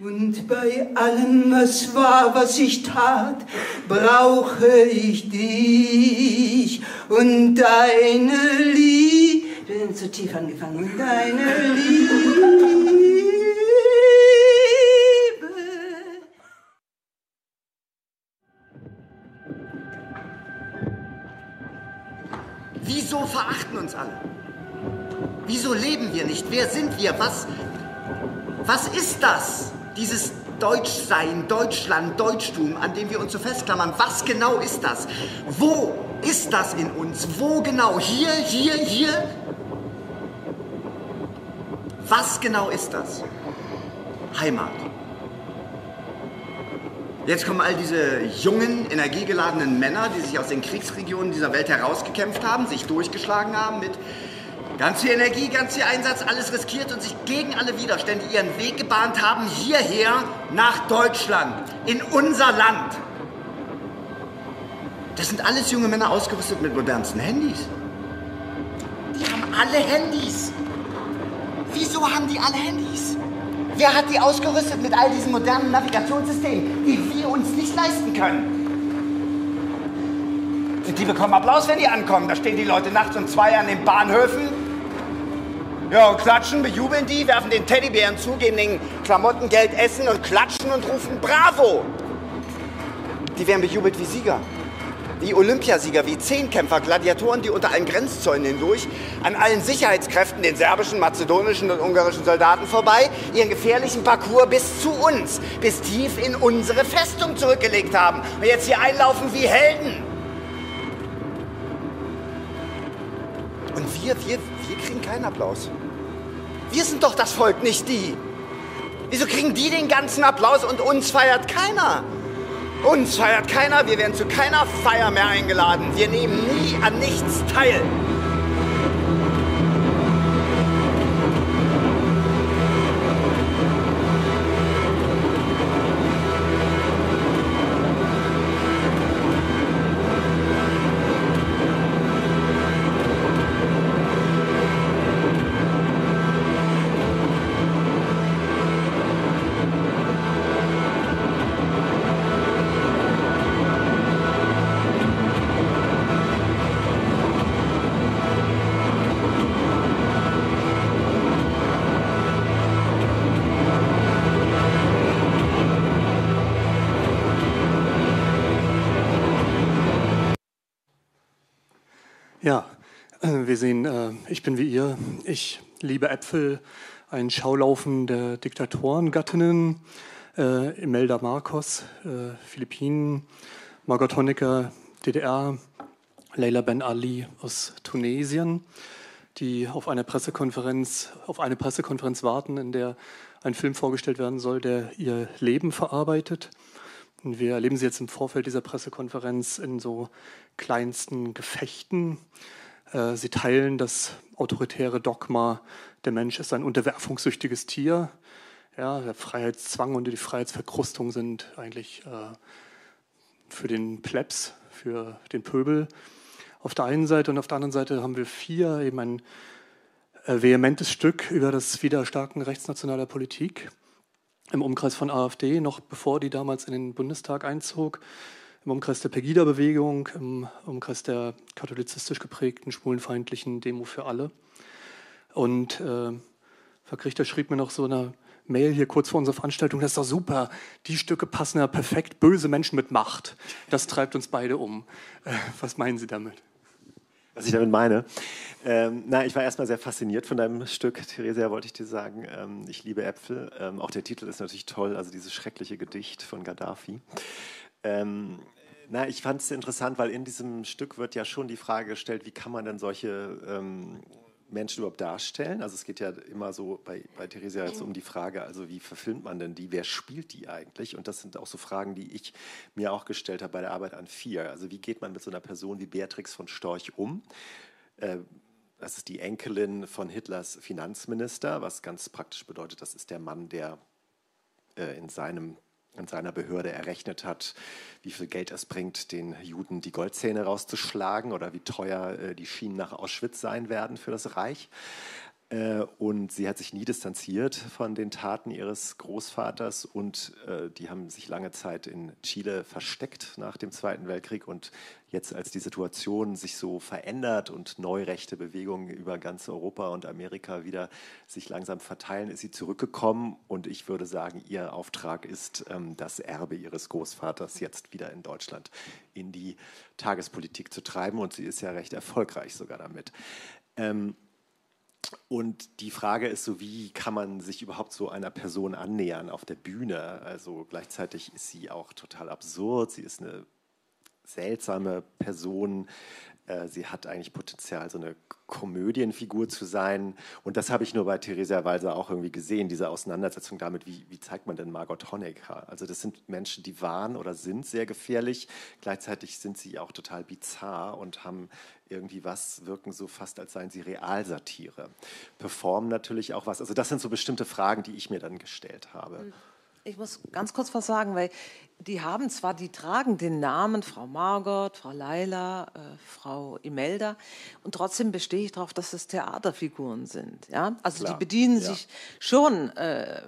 Und bei allem, was war, was ich tat, brauche ich dich und deine Liebe. Bin zu tief angefangen. Und deine Liebe. Wieso verachten uns alle? Wieso leben wir nicht? Wer sind wir? Was, was ist das? Dieses Deutschsein, Deutschland, Deutschtum, an dem wir uns so festklammern. Was genau ist das? Wo ist das in uns? Wo genau? Hier, hier, hier? Was genau ist das? Heimat. Jetzt kommen all diese jungen, energiegeladenen Männer, die sich aus den Kriegsregionen dieser Welt herausgekämpft haben, sich durchgeschlagen haben mit ganz viel Energie, ganz viel Einsatz, alles riskiert und sich gegen alle Widerstände ihren Weg gebahnt haben, hierher nach Deutschland, in unser Land. Das sind alles junge Männer ausgerüstet mit modernsten Handys. Die haben alle Handys. Wieso haben die alle Handys? Wer hat die ausgerüstet mit all diesen modernen Navigationssystemen, die wir uns nicht leisten können? Die bekommen Applaus, wenn die ankommen. Da stehen die Leute nachts um zwei an den Bahnhöfen. Ja, und klatschen, bejubeln die, werfen den Teddybären zu, geben den Klamotten Geld, essen und klatschen und rufen Bravo. Die werden bejubelt wie Sieger wie Olympiasieger, wie Zehnkämpfer, Gladiatoren, die unter allen Grenzzäunen hindurch an allen Sicherheitskräften, den serbischen, mazedonischen und ungarischen Soldaten vorbei, ihren gefährlichen Parcours bis zu uns, bis tief in unsere Festung zurückgelegt haben und jetzt hier einlaufen wie Helden. Und wir, wir, wir kriegen keinen Applaus. Wir sind doch das Volk, nicht die. Wieso kriegen die den ganzen Applaus und uns feiert keiner? Uns feiert keiner, wir werden zu keiner Feier mehr eingeladen. Wir nehmen nie an nichts teil. Wir sehen, äh, ich bin wie ihr. Ich liebe Äpfel, ein Schaulaufen der Diktatorengattinnen, äh, Imelda Marcos, äh, Philippinen, Margot Honecker, DDR, Leila Ben Ali aus Tunesien, die auf eine Pressekonferenz, auf eine Pressekonferenz warten, in der ein Film vorgestellt werden soll, der ihr Leben verarbeitet. Und wir erleben sie jetzt im Vorfeld dieser Pressekonferenz in so kleinsten Gefechten. Äh, sie teilen das autoritäre Dogma, der Mensch ist ein unterwerfungssüchtiges Tier. Ja, der Freiheitszwang und die Freiheitsverkrustung sind eigentlich äh, für den Plebs, für den Pöbel auf der einen Seite und auf der anderen Seite haben wir vier, eben ein äh, vehementes Stück über das Widerstarken rechtsnationaler Politik im Umkreis von AfD, noch bevor die damals in den Bundestag einzog, im Umkreis der Pegida-Bewegung, im Umkreis der katholizistisch geprägten, schwulenfeindlichen Demo für alle. Und äh, Frau Richter schrieb mir noch so eine Mail hier kurz vor unserer Veranstaltung, das ist doch super, die Stücke passen ja perfekt, böse Menschen mit Macht. Das treibt uns beide um. Äh, was meinen Sie damit? Was ich damit meine. Ähm, na, ich war erstmal sehr fasziniert von deinem Stück, Theresia, wollte ich dir sagen. Ähm, ich liebe Äpfel. Ähm, auch der Titel ist natürlich toll, also dieses schreckliche Gedicht von Gaddafi. Ähm, na, ich fand es interessant, weil in diesem Stück wird ja schon die Frage gestellt, wie kann man denn solche ähm, Menschen überhaupt darstellen? Also es geht ja immer so bei, bei Theresia jetzt um die Frage, also wie verfilmt man denn die? Wer spielt die eigentlich? Und das sind auch so Fragen, die ich mir auch gestellt habe bei der Arbeit an vier. Also wie geht man mit so einer Person wie Beatrix von Storch um? Äh, das ist die Enkelin von Hitlers Finanzminister, was ganz praktisch bedeutet, das ist der Mann, der äh, in seinem in seiner Behörde errechnet hat, wie viel Geld es bringt, den Juden die Goldzähne rauszuschlagen oder wie teuer äh, die Schienen nach Auschwitz sein werden für das Reich. Äh, und sie hat sich nie distanziert von den Taten ihres Großvaters und äh, die haben sich lange Zeit in Chile versteckt nach dem Zweiten Weltkrieg und jetzt als die Situation sich so verändert und neurechte Bewegungen über ganz Europa und Amerika wieder sich langsam verteilen, ist sie zurückgekommen und ich würde sagen, ihr Auftrag ist, ähm, das Erbe ihres Großvaters jetzt wieder in Deutschland in die Tagespolitik zu treiben und sie ist ja recht erfolgreich sogar damit. Ähm, und die Frage ist so, wie kann man sich überhaupt so einer Person annähern auf der Bühne? Also gleichzeitig ist sie auch total absurd. Sie ist eine seltsame Person. Äh, sie hat eigentlich Potenzial, so eine Komödienfigur zu sein. Und das habe ich nur bei Theresia Walser auch irgendwie gesehen, diese Auseinandersetzung damit, wie, wie zeigt man denn Margot Honecker? Also das sind Menschen, die waren oder sind sehr gefährlich. Gleichzeitig sind sie auch total bizarr und haben irgendwie was, wirken so fast, als seien sie Realsatire. Performen natürlich auch was. Also das sind so bestimmte Fragen, die ich mir dann gestellt habe. Ich muss ganz kurz was sagen, weil die haben zwar, die tragen den Namen Frau Margot, Frau Laila, äh, Frau Imelda und trotzdem bestehe ich darauf, dass es Theaterfiguren sind. Ja? Also Klar, die bedienen ja. sich schon äh,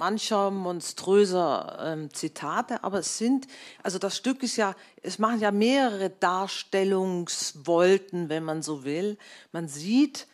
mancher monströser ähm, Zitate, aber es sind, also das Stück ist ja, es machen ja mehrere Darstellungswolten, wenn man so will. Man sieht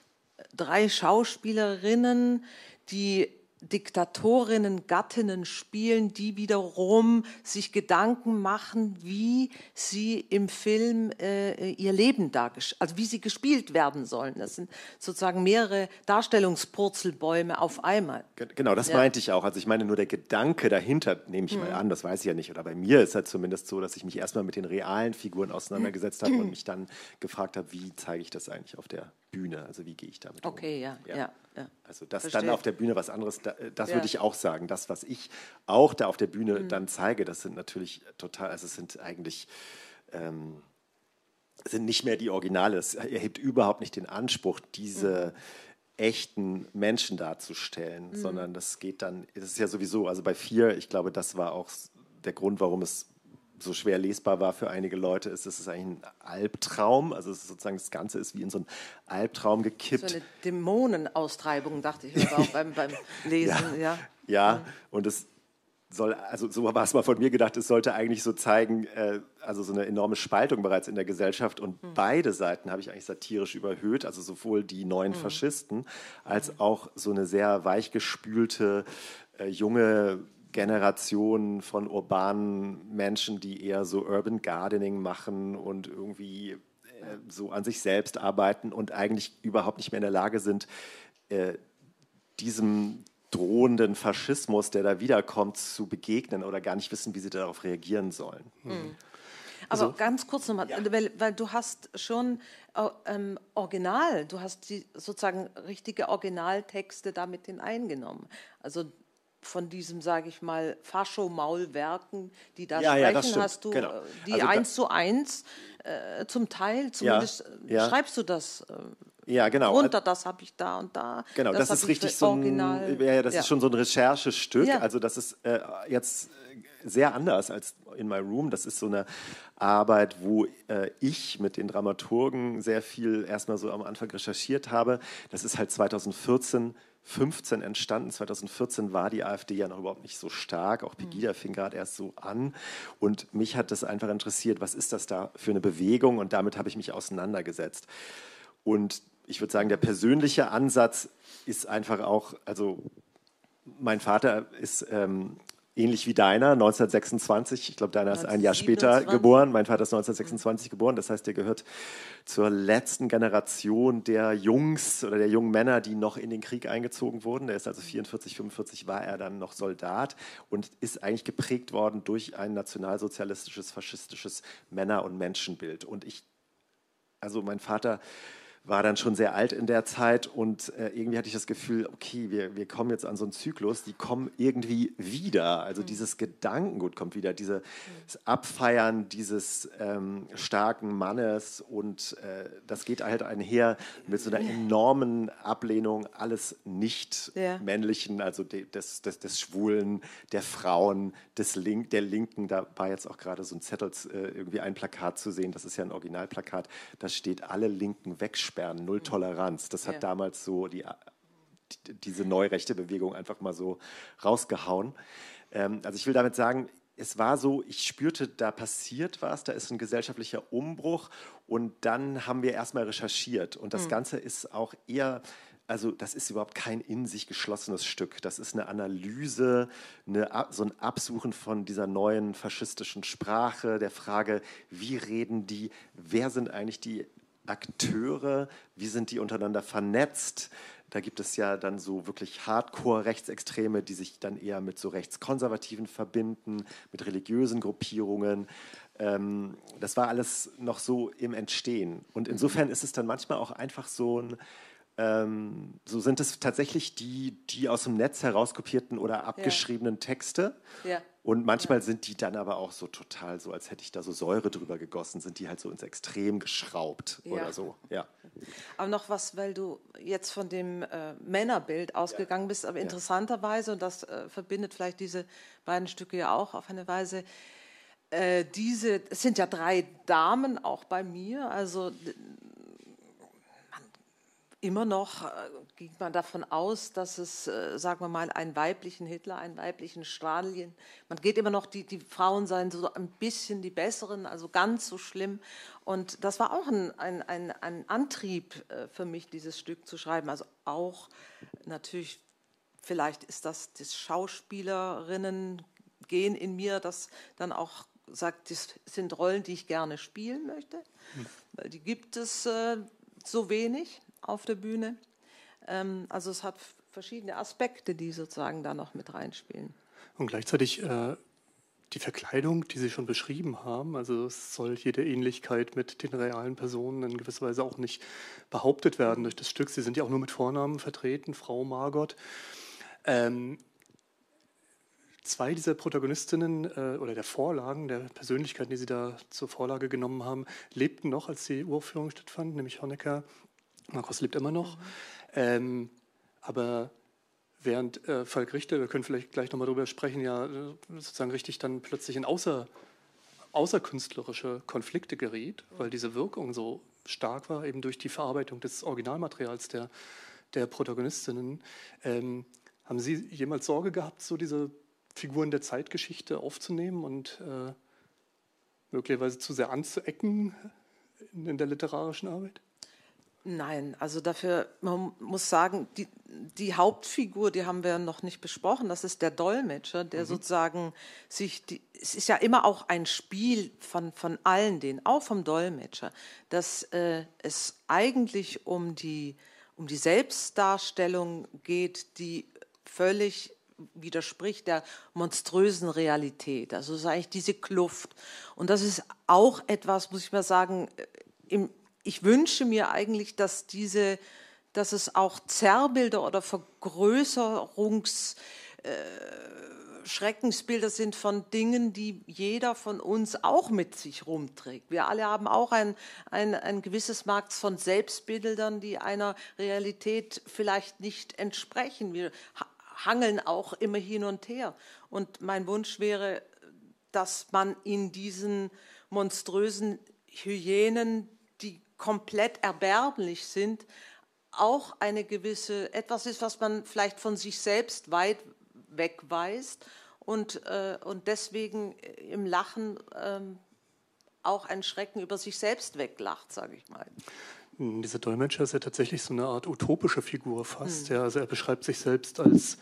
drei Schauspielerinnen, die Diktatorinnen, Gattinnen spielen, die wiederum sich Gedanken machen, wie sie im Film äh, ihr Leben dargestellt, also wie sie gespielt werden sollen. Das sind sozusagen mehrere Darstellungspurzelbäume auf einmal. Ge- Genau, das Ja. meinte ich auch. Also ich meine nur der Gedanke dahinter, nehme ich mal Mhm. an, das weiß ich ja nicht. Oder bei mir ist halt zumindest so, dass ich mich erstmal mit den realen Figuren auseinandergesetzt habe und (clears throat) mich dann gefragt habe, wie zeige ich das eigentlich auf der Bühne? Also wie gehe ich damit um? Okay, ja, ja, ja. Also das Verstehe. dann auf der Bühne was anderes, äh, das Ja. würde ich auch sagen. Das, was ich auch da auf der Bühne Mhm. dann zeige, das sind natürlich total, also es sind eigentlich ähm, sind nicht mehr die Originale. Es erhebt überhaupt nicht den Anspruch, diese echten Menschen darzustellen, Mhm. sondern das geht dann, das ist ja sowieso, also bei vier, ich glaube, das war auch der Grund, warum es so schwer lesbar war für einige Leute, ist, es ist eigentlich ein Albtraum. Also es ist sozusagen das Ganze ist wie in so einen Albtraum gekippt. So eine Dämonenaustreibung, dachte ich auch beim, beim (laughs) Lesen. Ja. Ja, und es soll, also so war es mal von mir gedacht, es sollte eigentlich so zeigen, äh, also so eine enorme Spaltung bereits in der Gesellschaft und beide Seiten habe ich eigentlich satirisch überhöht, also sowohl die neuen Faschisten als auch so eine sehr weichgespülte äh, junge Generation von urbanen Menschen, die eher so Urban Gardening machen und irgendwie äh, so an sich selbst arbeiten und eigentlich überhaupt nicht mehr in der Lage sind, äh, diesem drohenden Faschismus, der da wiederkommt, zu begegnen oder gar nicht wissen, wie sie darauf reagieren sollen. Mhm. Aber ganz kurz nochmal, weil, weil du hast schon äh, ähm, Original, du hast die sozusagen richtige Originaltexte damit hineingenommen. Also von diesem, sage ich mal, Fascho-Maulwerken, die da Ja, ja, das sprechen, stimmt, hast du genau. äh, die Also eins zu eins äh, zum Teil, zumindest äh, ja. schreibst du das äh, Ja, genau. runter, das habe ich da und da. Genau, das, hab ist ich richtig so ein, ja, ja, das Ja. ist schon so ein Recherchestück. Ja. Also das ist äh, jetzt äh, sehr anders als in My Room. Das ist so eine Arbeit, wo äh, ich mit den Dramaturgen sehr viel erstmal so am Anfang recherchiert habe. Das ist halt 2014 15 entstanden. 2014 war die AfD ja noch überhaupt nicht so stark. Auch Pegida fing gerade erst so an. Und mich hat das einfach interessiert, was ist das da für eine Bewegung? Und damit habe ich mich auseinandergesetzt. Und ich würde sagen, der persönliche Ansatz ist einfach auch, also mein Vater ist ähm, ähnlich wie deiner, 1926. Ich glaube, deiner ist ein Jahr später 1927. geboren. Mein Vater ist 1926 geboren. Das heißt, der gehört zur letzten Generation der Jungs oder der jungen Männer, die noch in den Krieg eingezogen wurden. Der ist also 44, 45 war er dann noch Soldat und ist eigentlich geprägt worden durch ein nationalsozialistisches, faschistisches Männer- und Menschenbild. Und ich also mein Vater war dann schon sehr alt in der Zeit und äh, irgendwie hatte ich das Gefühl, okay, wir, wir kommen jetzt an so einen Zyklus, die kommen irgendwie wieder. Also dieses Gedankengut kommt wieder, dieses Abfeiern dieses ähm, starken Mannes und äh, das geht halt einher mit so einer enormen Ablehnung alles nicht Ja. männlichen, also de, des, des, des Schwulen, der Frauen, des Link, der Linken. Da war jetzt auch gerade so ein Zettel, äh, irgendwie ein Plakat zu sehen, das ist ja ein Originalplakat, da steht alle Linken wegsperren, null Toleranz. Das hat Ja. damals so die, die, diese neurechte Bewegung einfach mal so rausgehauen. Ähm, also ich will damit sagen, es war so, ich spürte, da passiert was, da ist ein gesellschaftlicher Umbruch und dann haben wir erstmal recherchiert und das Mhm. Ganze ist auch eher, also das ist überhaupt kein in sich geschlossenes Stück, das ist eine Analyse, eine, so ein Absuchen von dieser neuen faschistischen Sprache, der Frage, wie reden die, wer sind eigentlich die Akteure, wie sind die untereinander vernetzt. Da gibt es ja dann so wirklich Hardcore-Rechtsextreme, die sich dann eher mit so Rechtskonservativen verbinden, mit religiösen Gruppierungen. Ähm, das war alles noch so im Entstehen. Und insofern ist es dann manchmal auch einfach so ein ähm, so sind es tatsächlich die, die aus dem Netz herauskopierten oder abgeschriebenen Texte. Ja. Und manchmal sind die dann aber auch so total so, als hätte ich da so Säure drüber gegossen, sind die halt so ins Extrem geschraubt Ja. oder so. Ja. Aber noch was, weil du jetzt von dem äh, Männerbild ausgegangen bist, aber interessanterweise, und das äh, verbindet vielleicht diese beiden Stücke ja auch auf eine Weise, äh, diese, es sind ja drei Damen auch bei mir, also immer noch äh, ging man davon aus, dass es, äh, sagen wir mal, einen weiblichen Hitler, einen weiblichen Stalin, man geht immer noch, die, die Frauen seien so ein bisschen die besseren, also ganz so schlimm. Und das war auch ein, ein, ein, ein Antrieb äh, für mich, dieses Stück zu schreiben. Also auch natürlich, vielleicht ist das das Schauspielerinnen gehen in mir, das dann auch sagt, das sind Rollen, die ich gerne spielen möchte, weil die gibt es so wenig auf der Bühne. Ähm, also es hat verschiedene Aspekte, die sozusagen da noch mit reinspielen. Und gleichzeitig äh, die Verkleidung, die Sie schon beschrieben haben, also es soll jede Ähnlichkeit mit den realen Personen in gewisser Weise auch nicht behauptet werden durch das Stück. Sie sind ja auch nur mit Vornamen vertreten, Frau Margot. Ähm, zwei dieser Protagonistinnen äh, oder der Vorlagen, der Persönlichkeiten, die Sie da zur Vorlage genommen haben, lebten noch, als die Uraufführung stattfand, nämlich Honecker. Markus lebt immer noch. Ähm, aber während äh, Falk Richter, wir können vielleicht gleich nochmal darüber sprechen, ja äh, sozusagen richtig dann plötzlich in außer, außerkünstlerische Konflikte geriet, weil diese Wirkung so stark war, eben durch die Verarbeitung des Originalmaterials der, der Protagonistinnen. Ähm, haben Sie jemals Sorge gehabt, so diese Figuren der Zeitgeschichte aufzunehmen und äh, möglicherweise zu sehr anzuecken in der literarischen Arbeit? Nein, also dafür, man muss sagen, die, die Hauptfigur, die haben wir noch nicht besprochen, das ist der Dolmetscher, der Mhm. sozusagen sich, die, es ist ja immer auch ein Spiel von, von allen denen, auch vom Dolmetscher, dass äh, es eigentlich um die, um die Selbstdarstellung geht, die völlig widerspricht der monströsen Realität. Also ist eigentlich diese Kluft. Und das ist auch etwas, muss ich mal sagen, äh, im, ich wünsche mir eigentlich, dass diese, dass es auch Zerrbilder oder Vergrößerungs äh, Schreckensbilder sind von Dingen, die jeder von uns auch mit sich rumträgt. Wir alle haben auch ein, ein, ein gewisses Maß von Selbstbildern, die einer Realität vielleicht nicht entsprechen. Wir ha- hangeln auch immer hin und her. Und mein Wunsch wäre, dass man in diesen monströsen Hyänen, komplett erbärmlich sind, auch eine gewisse, etwas ist, was man vielleicht von sich selbst weit wegweist und, äh, und deswegen im Lachen ähm, auch ein Schrecken über sich selbst weglacht, sage ich mal. Hm, Dieser Dolmetscher ist ja tatsächlich so eine Art utopische Figur fast. Ja, also er beschreibt sich selbst als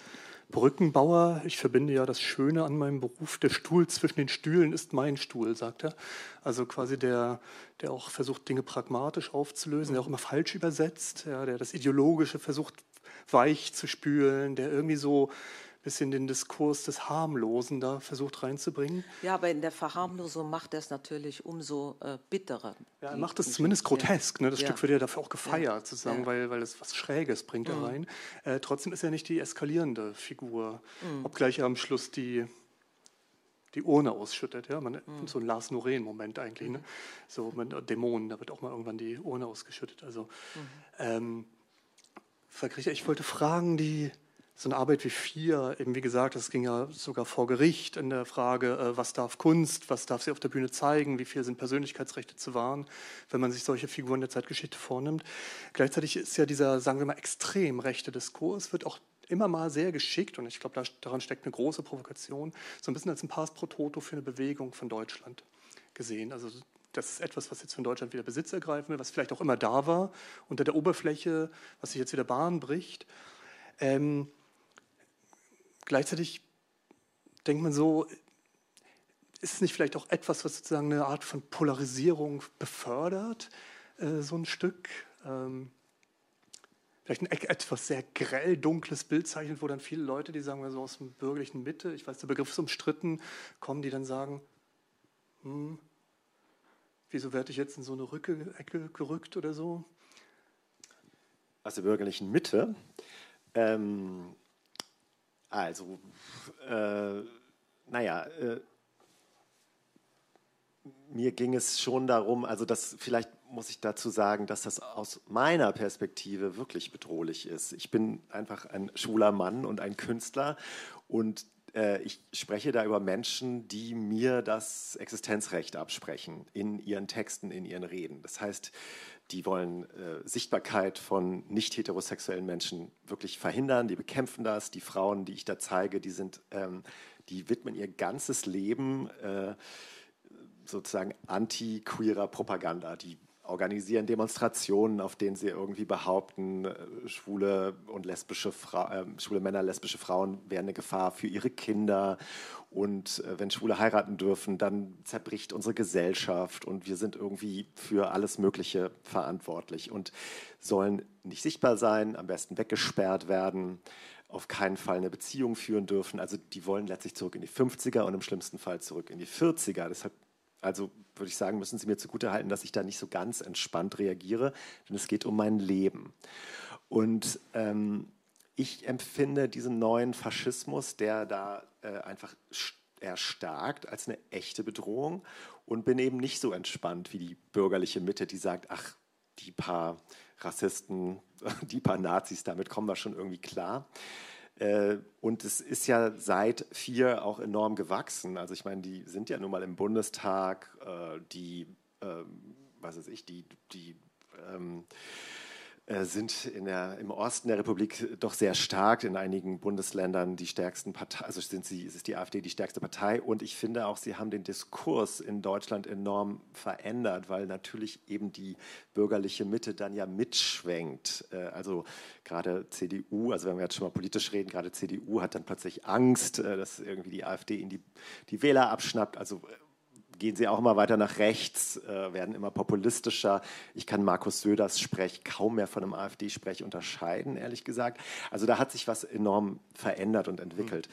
Brückenbauer. Ich verbinde ja das Schöne an meinem Beruf. Der Stuhl zwischen den Stühlen ist mein Stuhl, sagt er. Also quasi der, der auch versucht, Dinge pragmatisch aufzulösen, der auch immer falsch übersetzt, ja, der das Ideologische versucht weich zu spülen, der irgendwie so bisschen den Diskurs des Harmlosen da versucht reinzubringen. Ja, aber in der Verharmlosung macht er es natürlich umso äh, bitterer. Ja, er macht es zumindest grotesk. Ne? Das Ja. Stück wird ja dafür auch gefeiert, Ja. sozusagen, weil, weil es was Schräges bringt Mhm. da rein. Äh, trotzdem ist er nicht die eskalierende Figur, Mhm. obgleich er am Schluss die, die Urne ausschüttet. Ja? Man, Mhm. So ein Lars Noreen-Moment eigentlich. Ne? So mit Dämonen, da wird auch mal irgendwann die Urne ausgeschüttet. Also, Mhm. ähm, ich wollte fragen, die so eine Arbeit wie vier, eben wie gesagt, das ging ja sogar vor Gericht in der Frage, äh, was darf Kunst, was darf sie auf der Bühne zeigen, wie viel sind Persönlichkeitsrechte zu wahren, wenn man sich solche Figuren der Zeitgeschichte vornimmt. Gleichzeitig ist ja dieser, sagen wir mal, extrem rechte Diskurs, wird auch immer mal sehr geschickt, und ich glaube, da- daran steckt eine große Provokation, so ein bisschen als ein Pass pro Toto für eine Bewegung von Deutschland gesehen. Also das ist etwas, was jetzt von Deutschland wieder Besitz ergreifen will, was vielleicht auch immer da war, unter der Oberfläche, was sich jetzt wieder Bahn bricht. Ähm, gleichzeitig denkt man so, ist es nicht vielleicht auch etwas, was sozusagen eine Art von Polarisierung befördert, äh, so ein Stück? Ähm, vielleicht ein e- etwas sehr grell dunkles Bild zeichnet, wo dann viele Leute, die sagen wir so aus dem bürgerlichen Mitte, ich weiß, der Begriff ist umstritten, kommen, die dann sagen, hm, wieso werde ich jetzt in so eine Rücke, Ecke gerückt oder so? aus der bürgerlichen Mitte. Ähm, also, äh, naja, äh, mir ging es schon darum, also das vielleicht muss ich dazu sagen, dass das aus meiner Perspektive wirklich bedrohlich ist. Ich bin einfach ein schwuler Mann und ein Künstler und äh, ich spreche da über Menschen, die mir das Existenzrecht absprechen in ihren Texten, in ihren Reden. Das heißt, die wollen äh, Sichtbarkeit von nicht heterosexuellen Menschen wirklich verhindern, die bekämpfen das. Die Frauen, die ich da zeige, die sind, ähm, die widmen ihr ganzes Leben äh, sozusagen anti-queerer Propaganda. Die organisieren Demonstrationen, auf denen sie irgendwie behaupten, äh, schwule und lesbische Fra äh, schwule Männer, lesbische Frauen wären eine Gefahr für ihre Kinder und äh, wenn Schwule heiraten dürfen, dann zerbricht unsere Gesellschaft und wir sind irgendwie für alles Mögliche verantwortlich und sollen nicht sichtbar sein, am besten weggesperrt werden auf keinen Fall eine Beziehung führen dürfen. Also die wollen letztlich zurück in die 50er und im schlimmsten Fall zurück in die 40er. Deshalb also würde ich sagen, müssen Sie mir zugutehalten, dass ich da nicht so ganz entspannt reagiere, denn es geht um mein Leben. Und ähm, ich empfinde diesen neuen Faschismus, der da äh, einfach erstarkt, als eine echte Bedrohung und bin eben nicht so entspannt wie die bürgerliche Mitte, die sagt, ach, die paar Rassisten, (laughs) die paar Nazis, damit kommen wir schon irgendwie klar. Äh, und es ist ja seit vier auch enorm gewachsen. Also ich meine, die sind ja nun mal im Bundestag, äh, die, ähm, was weiß ich, die, die ähm, äh, sind in der, im Osten der Republik doch sehr stark, in einigen Bundesländern die stärksten Partei, also sind sie, ist die AfD die stärkste Partei. Und ich finde auch, sie haben den Diskurs in Deutschland enorm verändert, weil natürlich eben die bürgerliche Mitte dann ja mitschwenkt. Äh, also gerade CDU, also wenn wir jetzt schon mal politisch reden, gerade CDU hat dann plötzlich Angst, äh, dass irgendwie die AfD in die, die Wähler abschnappt. Also gehen sie auch immer weiter nach rechts, äh, werden immer populistischer. Ich kann Markus Söders Sprech kaum mehr von einem AfD-Sprech unterscheiden, ehrlich gesagt. Also da hat sich was enorm verändert und entwickelt.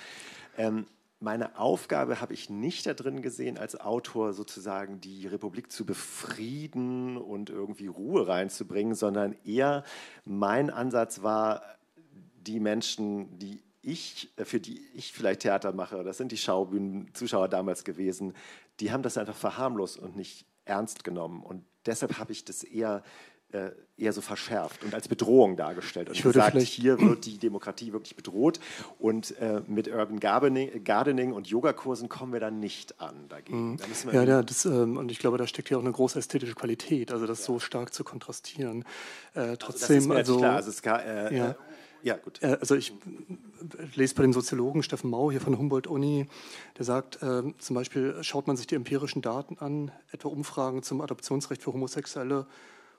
Mhm. Ähm, meine Aufgabe habe ich nicht da drin gesehen, als Autor sozusagen die Republik zu befrieden und irgendwie Ruhe reinzubringen, sondern eher mein Ansatz war, die Menschen, die ich, für die ich vielleicht Theater mache, das sind die Schaubühnen-Zuschauer damals gewesen, die haben das einfach verharmlost und nicht ernst genommen. Und deshalb habe ich das eher, äh, eher so verschärft und als Bedrohung dargestellt. Und ich würde gesagt, hier wird die Demokratie wirklich bedroht. Und äh, mit Urban Gardening, Gardening und Yogakursen kommen wir dann nicht an dagegen. Mhm. ja, ja das, ähm, und ich glaube, da steckt ja auch eine große ästhetische Qualität, also das ja. so stark zu kontrastieren. Äh, trotzdem, also, klar. also es, äh, ja. Ja, gut. Äh, also ich lese bei dem Soziologen Steffen Mau hier von Humboldt-Uni, der sagt, äh, zum Beispiel schaut man sich die empirischen Daten an, etwa Umfragen zum Adoptionsrecht für Homosexuelle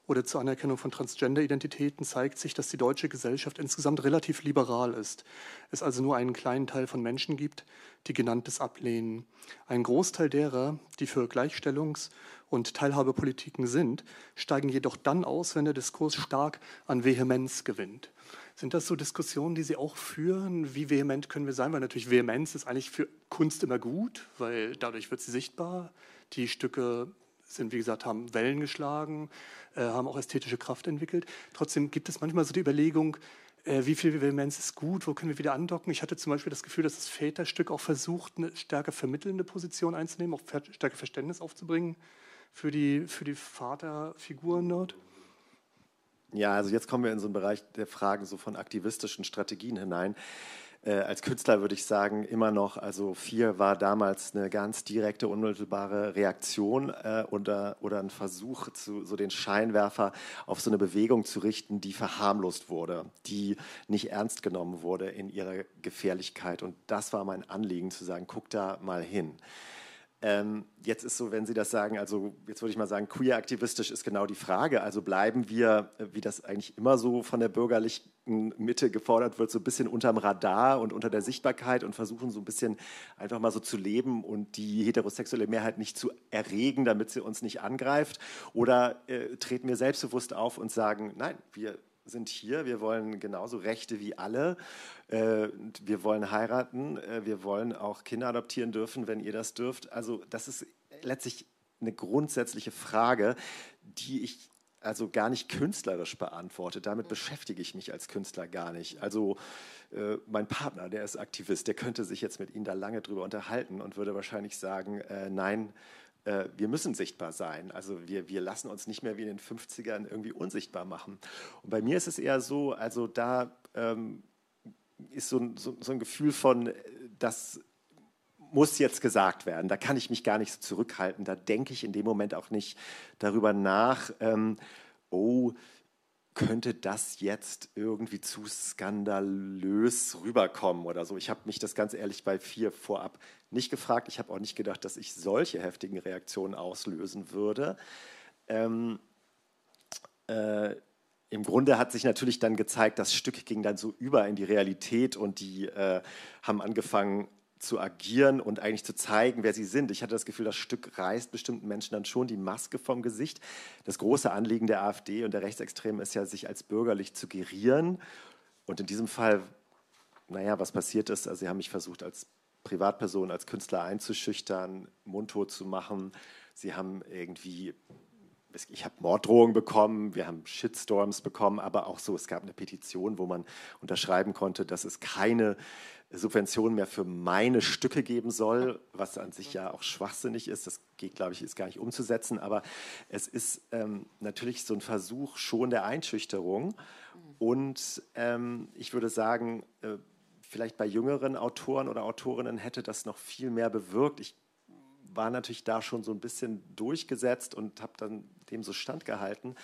oder zur Anerkennung von Transgender-Identitäten, zeigt sich, dass die deutsche Gesellschaft insgesamt relativ liberal ist. Es also nur einen kleinen Teil von Menschen gibt, die genanntes ablehnen. Ein Großteil derer, die für Gleichstellungs- und Teilhabepolitiken sind, steigen jedoch dann aus, wenn der Diskurs stark an Vehemenz gewinnt. Sind das so Diskussionen, die Sie auch führen? Wie vehement können wir sein? Weil natürlich Vehemenz ist eigentlich für Kunst immer gut, weil dadurch wird sie sichtbar. Die Stücke sind, wie gesagt, haben Wellen geschlagen, äh, haben auch ästhetische Kraft entwickelt. Trotzdem gibt es manchmal so die Überlegung, äh, wie viel Vehemenz ist gut, wo können wir wieder andocken. Ich hatte zum Beispiel das Gefühl, dass das Väterstück auch versucht, eine stärker vermittelnde Position einzunehmen, auch stärker Verständnis aufzubringen für die, für die Vaterfiguren dort. Ja, also jetzt kommen wir in so einen Bereich der Fragen so von aktivistischen Strategien hinein. Äh, als Künstler würde ich sagen, immer noch, also vier war damals eine ganz direkte, unmittelbare Reaktion äh, oder, oder ein Versuch, zu, so den Scheinwerfer auf so eine Bewegung zu richten, die verharmlost wurde, die nicht ernst genommen wurde in ihrer Gefährlichkeit. Und das war mein Anliegen, zu sagen, guck da mal hin. Ähm, jetzt ist so, wenn Sie das sagen, also jetzt würde ich mal sagen, queer-aktivistisch ist genau die Frage. Also bleiben wir, äh, wie das eigentlich immer so von der bürgerlichen Mitte gefordert wird, so ein bisschen unterm Radar und unter der Sichtbarkeit und versuchen so ein bisschen einfach mal so zu leben und die heterosexuelle Mehrheit nicht zu erregen, damit sie uns nicht angreift? Oder äh, treten wir selbstbewusst auf und sagen, nein, wir sind hier, wir wollen genauso Rechte wie alle, äh, wir wollen heiraten, äh, wir wollen auch Kinder adoptieren dürfen, wenn ihr das dürft. Also das ist letztlich eine grundsätzliche Frage, die ich also gar nicht künstlerisch beantwortet. Damit beschäftige ich mich als Künstler gar nicht. Also äh, mein Partner, der ist Aktivist, der könnte sich jetzt mit Ihnen da lange drüber unterhalten und würde wahrscheinlich sagen, äh, nein, äh, wir müssen sichtbar sein. Also wir, wir lassen uns nicht mehr wie in den 50ern irgendwie unsichtbar machen. Und bei mir ist es eher so, also da ähm, ist so, so, so ein Gefühl von, äh, das muss jetzt gesagt werden. Da kann ich mich gar nicht so zurückhalten. Da denke ich in dem Moment auch nicht darüber nach, ähm, oh, könnte das jetzt irgendwie zu skandalös rüberkommen oder so. Ich habe mich das ganz ehrlich bei vier vorab nicht gefragt. Ich habe auch nicht gedacht, dass ich solche heftigen Reaktionen auslösen würde. Ähm, äh, Im Grunde hat sich natürlich dann gezeigt, das Stück ging dann so über in die Realität und die äh, haben angefangen, zu agieren und eigentlich zu zeigen, wer sie sind. Ich hatte das Gefühl, das Stück reißt bestimmten Menschen dann schon die Maske vom Gesicht. Das große Anliegen der AfD und der Rechtsextremen ist ja, sich als bürgerlich zu gerieren. Und in diesem Fall, naja, was passiert ist, also sie haben mich versucht, als Privatperson, als Künstler einzuschüchtern, mundtot zu machen. Sie haben irgendwie ich habe Morddrohungen bekommen, wir haben Shitstorms bekommen, aber auch so, es gab eine Petition, wo man unterschreiben konnte, dass es keine Subventionen mehr für meine Stücke geben soll, was an sich ja auch schwachsinnig ist. Das geht, glaube ich, ist gar nicht umzusetzen. Aber es ist ähm, natürlich so ein Versuch schon der Einschüchterung. Und ähm, ich würde sagen, äh, vielleicht bei jüngeren Autoren oder Autorinnen hätte das noch viel mehr bewirkt. Ich war natürlich da schon so ein bisschen durchgesetzt und habe dann dem so standgehalten.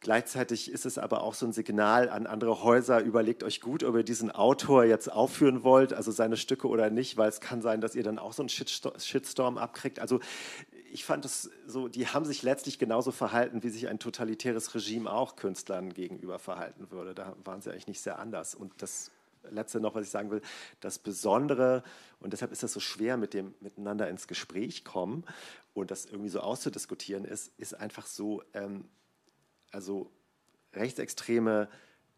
Gleichzeitig ist es aber auch so ein Signal an andere Häuser, überlegt euch gut, ob ihr diesen Autor jetzt aufführen wollt, also seine Stücke oder nicht, weil es kann sein, dass ihr dann auch so einen Shitstorm abkriegt. Also ich fand es so, die haben sich letztlich genauso verhalten, wie sich ein totalitäres Regime auch Künstlern gegenüber verhalten würde. Da waren sie eigentlich nicht sehr anders. Und das Letzte noch, was ich sagen will, das Besondere, und deshalb ist das so schwer mit dem Miteinander ins Gespräch kommen und das irgendwie so auszudiskutieren ist, ist einfach so, ähm, also Rechtsextreme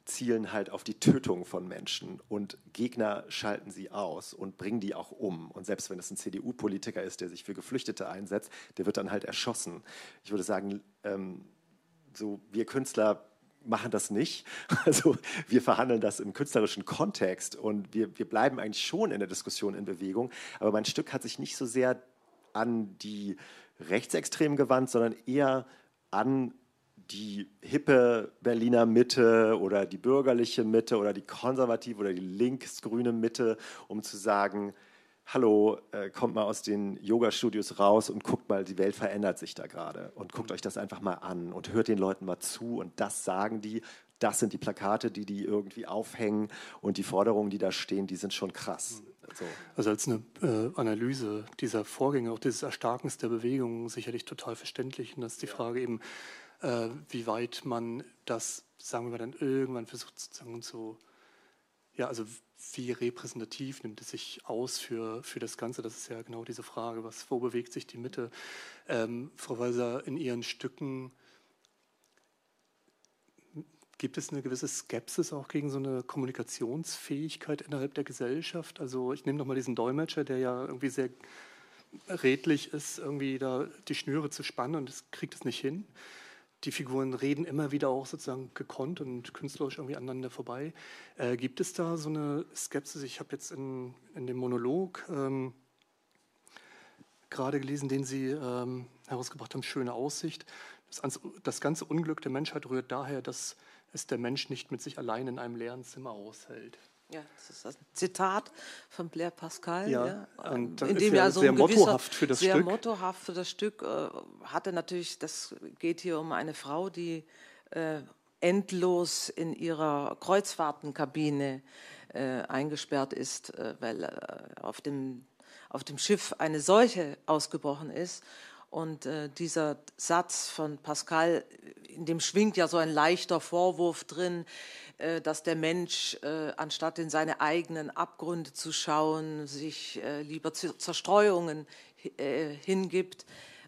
zielen halt auf die Tötung von Menschen und Gegner schalten sie aus und bringen die auch um. Und selbst wenn es ein CDU-Politiker ist, der sich für Geflüchtete einsetzt, der wird dann halt erschossen. Ich würde sagen, ähm, so wir Künstler machen das nicht. (laughs) Also wir verhandeln das im künstlerischen Kontext und wir, wir bleiben eigentlich schon in der Diskussion in Bewegung. Aber mein Stück hat sich nicht so sehr an die Rechtsextremen gewandt, sondern eher an die hippe Berliner Mitte oder die bürgerliche Mitte oder die konservative oder die linksgrüne Mitte, um zu sagen, hallo, äh, kommt mal aus den Yoga-Studios raus und guckt mal, die Welt verändert sich da gerade und guckt euch das einfach mal an und hört den Leuten mal zu und das sagen die, das sind die Plakate, die die irgendwie aufhängen und die Forderungen, die da stehen, die sind schon krass. So. Also als eine äh, Analyse dieser Vorgänge, auch dieses Erstarkens der Bewegung, sicherlich total verständlich und das ist die ja. Frage eben, äh, wie weit man das, sagen wir mal, dann irgendwann versucht sozusagen zu, ja, also wie repräsentativ nimmt es sich aus für, für das Ganze? Das ist ja genau diese Frage, was, wo bewegt sich die Mitte? Ähm, Frau Weiser, in Ihren Stücken gibt es eine gewisse Skepsis auch gegen so eine Kommunikationsfähigkeit innerhalb der Gesellschaft? Also ich nehme nochmal diesen Dolmetscher, der ja irgendwie sehr redlich ist, irgendwie da die Schnüre zu spannen und es kriegt es nicht hin die Figuren reden immer wieder auch sozusagen gekonnt und künstlerisch irgendwie aneinander vorbei. Äh, gibt es da so eine Skepsis? Ich habe jetzt in, in dem Monolog ähm, gerade gelesen, den Sie ähm, herausgebracht haben, Schöne Aussicht. Das, das, ganze Unglück der Menschheit rührt daher, dass es der Mensch nicht mit sich allein in einem leeren Zimmer aushält. Ja, das ist ein Zitat von Blair Pascal. Ja, ja. Und in dem ja so sehr mottohaft für das sehr Stück. Sehr mottohaft für das Stück. Äh, hatte natürlich, das geht hier um eine Frau, die äh, endlos in ihrer Kreuzfahrtenkabine äh, eingesperrt ist, äh, weil äh, auf, dem, auf dem Schiff eine Seuche ausgebrochen ist. Und äh, dieser Satz von Pascal, in dem schwingt ja so ein leichter Vorwurf drin, äh, dass der Mensch, äh, anstatt in seine eigenen Abgründe zu schauen, sich äh, lieber Zerstreuungen hingibt.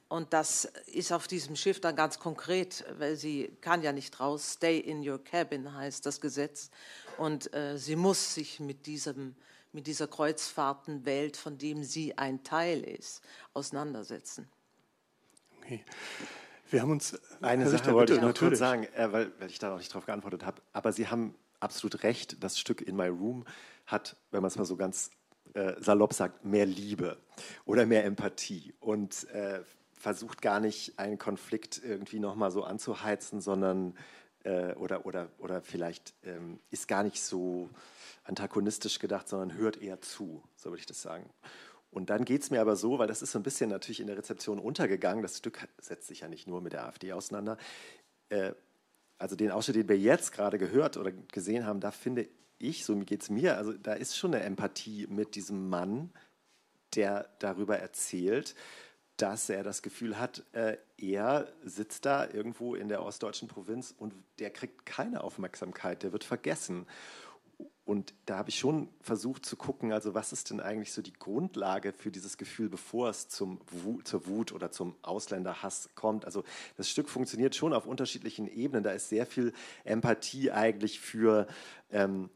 Und das ist auf diesem Schiff dann ganz konkret, weil sie kann ja nicht raus. Stay in your cabin heißt das Gesetz. Und äh, sie muss sich mit, diesem, mit dieser Kreuzfahrtenwelt, von dem sie ein Teil ist, auseinandersetzen. Okay. Wir haben uns. Eine Herr Sache Richter, wollte bitte, ich noch kurz sagen, äh, weil, weil ich da noch nicht drauf geantwortet habe. Aber Sie haben absolut recht. Das Stück In My Room hat, wenn man es mal so ganz äh, salopp sagt, mehr Liebe oder mehr Empathie und äh, versucht gar nicht einen Konflikt irgendwie nochmal so anzuheizen, sondern äh, oder, oder, oder vielleicht ähm, ist gar nicht so antagonistisch gedacht, sondern hört eher zu, so würde ich das sagen. Und dann geht es mir aber so, weil das ist so ein bisschen natürlich in der Rezeption untergegangen, das Stück setzt sich ja nicht nur mit der AfD auseinander. Äh, also den Ausschnitt, den wir jetzt gerade gehört oder gesehen haben, da finde ich, so geht es mir, also da ist schon eine Empathie mit diesem Mann, der darüber erzählt, dass er das Gefühl hat, äh, er sitzt da irgendwo in der ostdeutschen Provinz und der kriegt keine Aufmerksamkeit, der wird vergessen. Und da habe ich schon versucht zu gucken, also was ist denn eigentlich so die Grundlage für dieses Gefühl, bevor es zum Wut, zur Wut oder zum Ausländerhass kommt. Also das Stück funktioniert schon auf unterschiedlichen Ebenen. Da ist sehr viel Empathie eigentlich für ähm,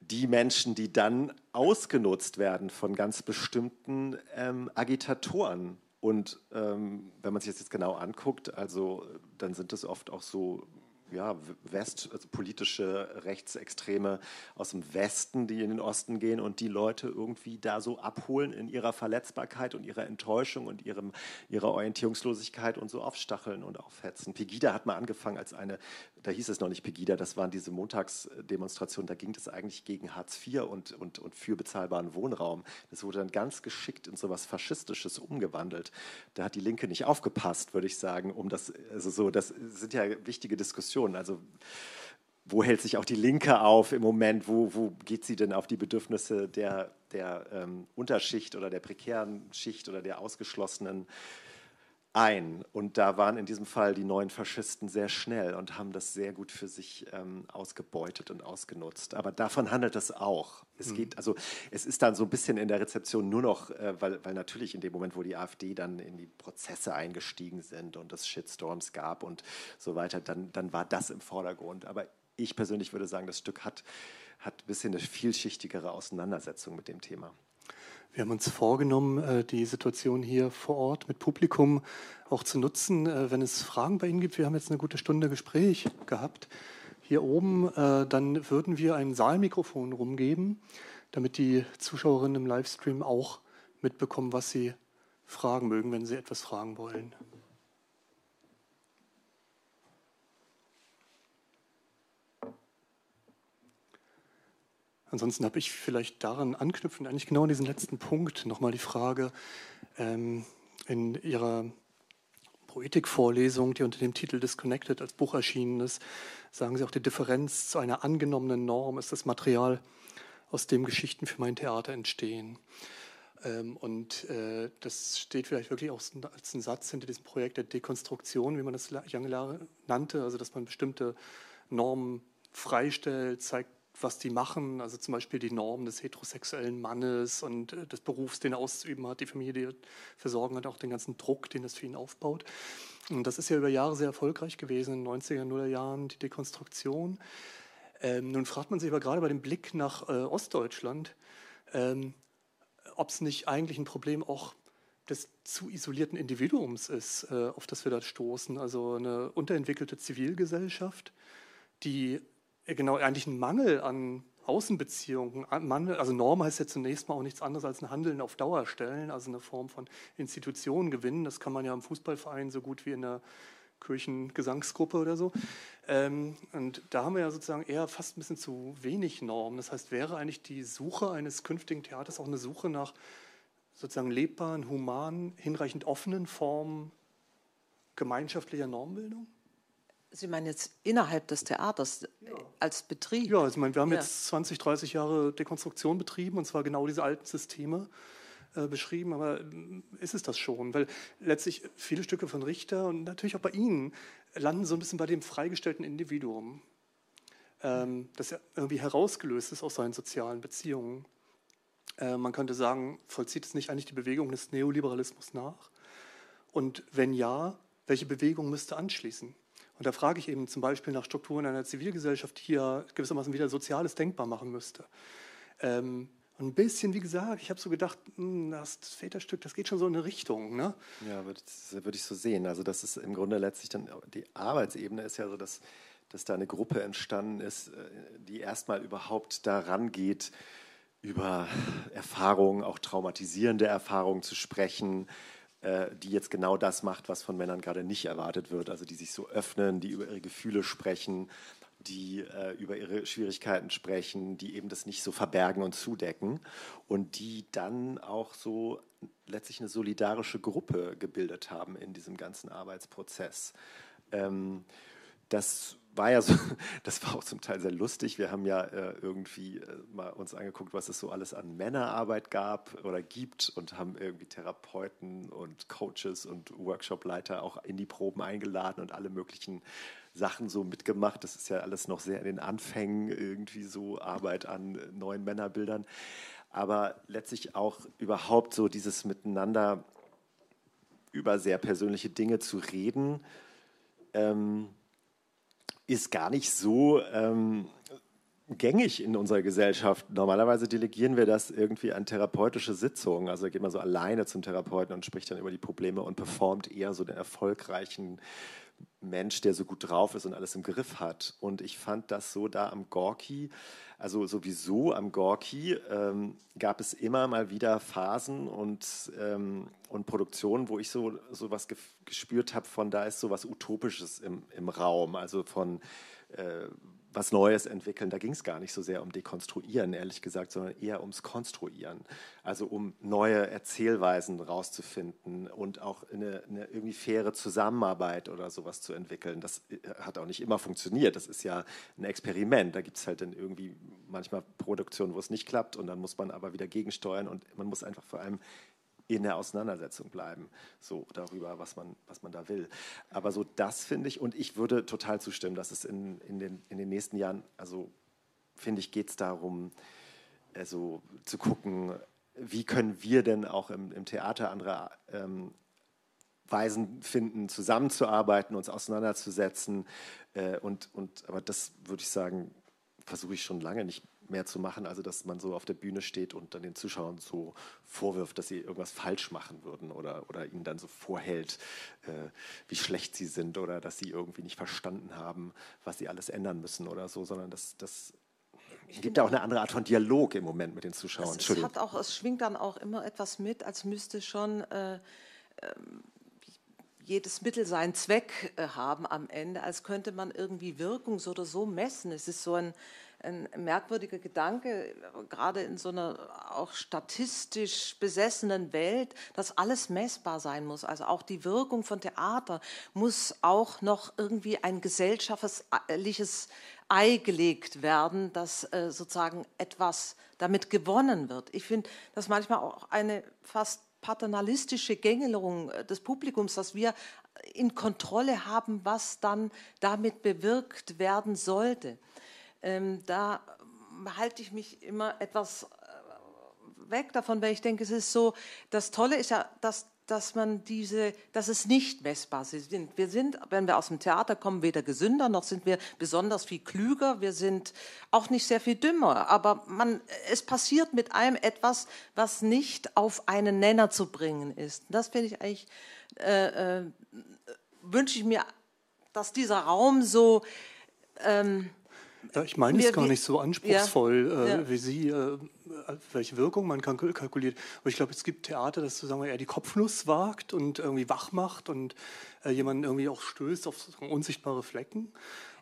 die Menschen, die dann ausgenutzt werden von ganz bestimmten ähm, Agitatoren. Und ähm, wenn man sich das jetzt genau anguckt, also dann sind es oft auch so ja, West, also politische Rechtsextreme aus dem Westen, die in den Osten gehen und die Leute irgendwie da so abholen in ihrer Verletzbarkeit und ihrer Enttäuschung und ihrem, ihrer Orientierungslosigkeit und so aufstacheln und aufhetzen. Pegida hat mal angefangen als eine, da hieß es noch nicht Pegida, das waren diese Montagsdemonstrationen, da ging es eigentlich gegen Hartz IV und, und, und für bezahlbaren Wohnraum. Das wurde dann ganz geschickt in so etwas Faschistisches umgewandelt. Da hat die Linke nicht aufgepasst, würde ich sagen, um das, also so, das sind ja wichtige Diskussionen. Also wo hält sich auch die Linke auf im Moment? Wo, wo geht sie denn auf die Bedürfnisse der, der ähm, Unterschicht oder der prekären Schicht oder der Ausgeschlossenen ein? Und da waren in diesem Fall die neuen Faschisten sehr schnell und haben das sehr gut für sich ähm, ausgebeutet und ausgenutzt. Aber davon handelt es auch. Es Mhm. geht, also es ist dann so ein bisschen in der Rezeption nur noch, äh, weil, weil natürlich in dem Moment, wo die AfD dann in die Prozesse eingestiegen sind und es Shitstorms gab und so weiter, dann, dann war das im Vordergrund. Aber ich persönlich würde sagen, das Stück hat, hat ein bisschen eine vielschichtigere Auseinandersetzung mit dem Thema. Wir haben uns vorgenommen, äh, die Situation hier vor Ort mit Publikum auch zu nutzen, äh, wenn es Fragen bei Ihnen gibt. Wir haben jetzt eine gute Stunde Gespräch gehabt. Hier oben, äh, dann würden wir ein Saalmikrofon rumgeben, damit die Zuschauerinnen im Livestream auch mitbekommen, was sie fragen mögen, wenn sie etwas fragen wollen. Ansonsten habe ich vielleicht daran anknüpfend, eigentlich genau an diesen letzten Punkt, nochmal die Frage, ähm, in Ihrer Poetikvorlesung, die unter dem Titel Disconnected als Buch erschienen ist, sagen Sie auch, die Differenz zu einer angenommenen Norm ist das Material, aus dem Geschichten für mein Theater entstehen. Ähm, und äh, das steht vielleicht wirklich auch als ein Satz hinter diesem Projekt der Dekonstruktion, wie man das Jahre nannte, also dass man bestimmte Normen freistellt, zeigt, was die machen, also zum Beispiel die Norm des heterosexuellen Mannes und äh, des Berufs, den er auszuüben hat, die Familie, die er versorgen hat, auch den ganzen Druck, den das für ihn aufbaut. Und das ist ja über Jahre sehr erfolgreich gewesen, in den 90er, 0er Jahren, die Dekonstruktion. Ähm, nun fragt man sich aber gerade bei dem Blick nach äh, Ostdeutschland, ähm, ob es nicht eigentlich ein Problem auch des zu isolierten Individuums ist, äh, auf das wir da stoßen. Also eine unterentwickelte Zivilgesellschaft, die genau eigentlich einen Mangel an Außenbeziehungen, also Norm heißt ja zunächst mal auch nichts anderes als ein Handeln auf Dauer stellen, also eine Form von Institutionen gewinnen. Das kann man ja im Fußballverein so gut wie in der Kirchengesangsgruppe oder so. Ähm, und da haben wir ja sozusagen eher fast ein bisschen zu wenig Normen. Das heißt, wäre eigentlich die Suche eines künftigen Theaters auch eine Suche nach sozusagen lebbaren, humanen, hinreichend offenen Formen gemeinschaftlicher Normbildung? Sie meinen jetzt innerhalb des Theaters als Betrieb? Ja, also ich meine, wir haben Ja. jetzt 20, 30 Jahre Dekonstruktion betrieben und zwar genau diese alten Systeme äh, beschrieben, aber ähm, ist es das schon? Weil letztlich viele Stücke von Richter und natürlich auch bei Ihnen landen so ein bisschen bei dem freigestellten Individuum, ähm, das ja irgendwie herausgelöst ist aus seinen sozialen Beziehungen. Äh, man könnte sagen, vollzieht es nicht eigentlich die Bewegung des Neoliberalismus nach? Und wenn ja, welche Bewegung müsste anschließen? Und da frage ich eben zum Beispiel nach Strukturen einer Zivilgesellschaft, die hier gewissermaßen wieder Soziales denkbar machen müsste. Ähm, Und ein bisschen, wie gesagt, ich habe so gedacht, hm, das Väterstück, das geht schon so in eine Richtung. Ne? Ja, würde würd ich so sehen. Also das ist im Grunde letztlich dann, die Arbeitsebene ist ja so, dass, dass da eine Gruppe entstanden ist, äh, die erstmal überhaupt daran geht, über Erfahrungen, auch traumatisierende Erfahrungen zu sprechen, die jetzt genau das macht, was von Männern gerade nicht erwartet wird. Also die sich so öffnen, die über ihre Gefühle sprechen, die äh, über ihre Schwierigkeiten sprechen, die eben das nicht so verbergen und zudecken und die dann auch so letztlich eine solidarische Gruppe gebildet haben in diesem ganzen Arbeitsprozess. Ähm, das war ja so, (laughs) das war auch zum Teil sehr lustig. Wir haben ja äh, irgendwie äh, mal uns angeguckt, was es so alles an Männerarbeit gab oder gibt und haben irgendwie Therapeuten und Coaches und Workshopleiter auch in die Proben eingeladen und alle möglichen Sachen so mitgemacht. Das ist ja alles noch sehr in den Anfängen, irgendwie so Arbeit an neuen Männerbildern. Aber letztlich auch überhaupt so dieses Miteinander über sehr persönliche Dinge zu reden. Ähm, ist gar nicht so ähm, gängig in unserer Gesellschaft. Normalerweise delegieren wir das irgendwie an therapeutische Sitzungen. Also geht man so alleine zum Therapeuten und spricht dann über die Probleme und performt eher so den erfolgreichen Mensch, der so gut drauf ist und alles im Griff hat. Und ich fand das so da am Gorki, also sowieso am Gorki ähm, gab es immer mal wieder Phasen und, ähm, und Produktionen, wo ich so, so was gespürt habe von, da ist so was Utopisches im, im Raum, also von äh, was Neues entwickeln. Da ging es gar nicht so sehr um Dekonstruieren, ehrlich gesagt, sondern eher ums Konstruieren. Also um neue Erzählweisen rauszufinden und auch eine, eine irgendwie faire Zusammenarbeit oder sowas zu entwickeln. Das äh, hat auch nicht immer funktioniert. Das ist ja ein Experiment. Da gibt es halt dann irgendwie manchmal Produktionen, wo es nicht klappt und dann muss man aber wieder gegensteuern und man muss einfach vor allem in der Auseinandersetzung bleiben, so darüber, was man, was man da will. Aber so das finde ich, und ich würde total zustimmen, dass es in, in, den, in den nächsten Jahren, also finde ich, geht es darum, also zu gucken, wie können wir denn auch im, im Theater andere ähm, Weisen finden, zusammenzuarbeiten, uns auseinanderzusetzen. Äh, und, und, aber das würde ich sagen, versuche ich schon lange nicht mehr zu machen, also dass man so auf der Bühne steht und dann den Zuschauern so vorwirft, dass sie irgendwas falsch machen würden oder, oder ihnen dann so vorhält, äh, wie schlecht sie sind oder dass sie irgendwie nicht verstanden haben, was sie alles ändern müssen oder so, sondern das, das es gibt ja auch eine andere Art von Dialog im Moment mit den Zuschauern. Es, es, hat auch, es schwingt dann auch immer etwas mit, als müsste schon äh, ähm, jedes Mittel seinen Zweck äh, haben am Ende, als könnte man irgendwie Wirkung so oder so messen. Es ist so ein, ein merkwürdiger Gedanke, gerade in so einer auch statistisch besessenen Welt, dass alles messbar sein muss. Also auch die Wirkung von Theater muss auch noch irgendwie ein gesellschaftliches Ei gelegt werden, dass äh, sozusagen etwas damit gewonnen wird. Ich finde das manchmal auch eine fast paternalistische Gängelung äh, des Publikums, dass wir in Kontrolle haben, was dann damit bewirkt werden sollte. Ähm, da halte ich mich immer etwas äh, weg davon, weil ich denke, es ist so, das Tolle ist ja, dass, dass man diese, dass es nicht messbar ist. Wir sind, wenn wir aus dem Theater kommen, weder gesünder, noch sind wir besonders viel klüger, wir sind auch nicht sehr viel dümmer, aber man, es passiert mit einem etwas, was nicht auf einen Nenner zu bringen ist. Das finde ich eigentlich, äh, äh, wünsche ich mir, dass dieser Raum so, ähm, ja, ich meine es gar nicht so anspruchsvoll ja, äh, ja. wie Sie, äh, welche Wirkung man kalkuliert. Aber ich glaube, es gibt Theater, das sozusagen eher die Kopfnuss wagt und irgendwie wach macht und äh, jemanden irgendwie auch stößt auf unsichtbare Flecken.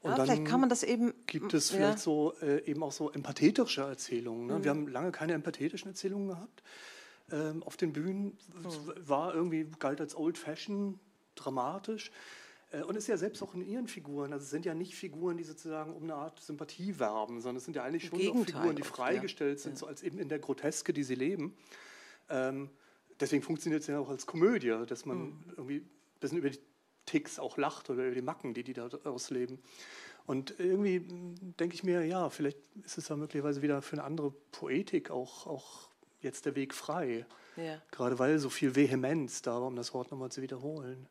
Und dann vielleicht kann man das eben. Gibt es vielleicht so äh, eben auch so empathetische Erzählungen. Ne? Mhm. Wir haben lange keine empathetischen Erzählungen gehabt. Ähm, auf den Bühnen mhm. war irgendwie galt als old fashion dramatisch. Äh, und es ist ja selbst auch in ihren Figuren, also es sind ja nicht Figuren, die sozusagen um eine Art Sympathie werben, sondern es sind ja eigentlich schon Figuren, die freigestellt ja. sind, so als eben in der Groteske, die sie leben. Ähm, deswegen funktioniert es ja auch als Komödie, dass man mhm. irgendwie ein bisschen über die Ticks auch lacht oder über die Macken, die die da ausleben. Und irgendwie denke ich mir, ja, vielleicht ist es ja möglicherweise wieder für eine andere Poetik auch, auch jetzt der Weg frei. Ja. Gerade weil so viel Vehemenz da war, um das Wort nochmal zu wiederholen.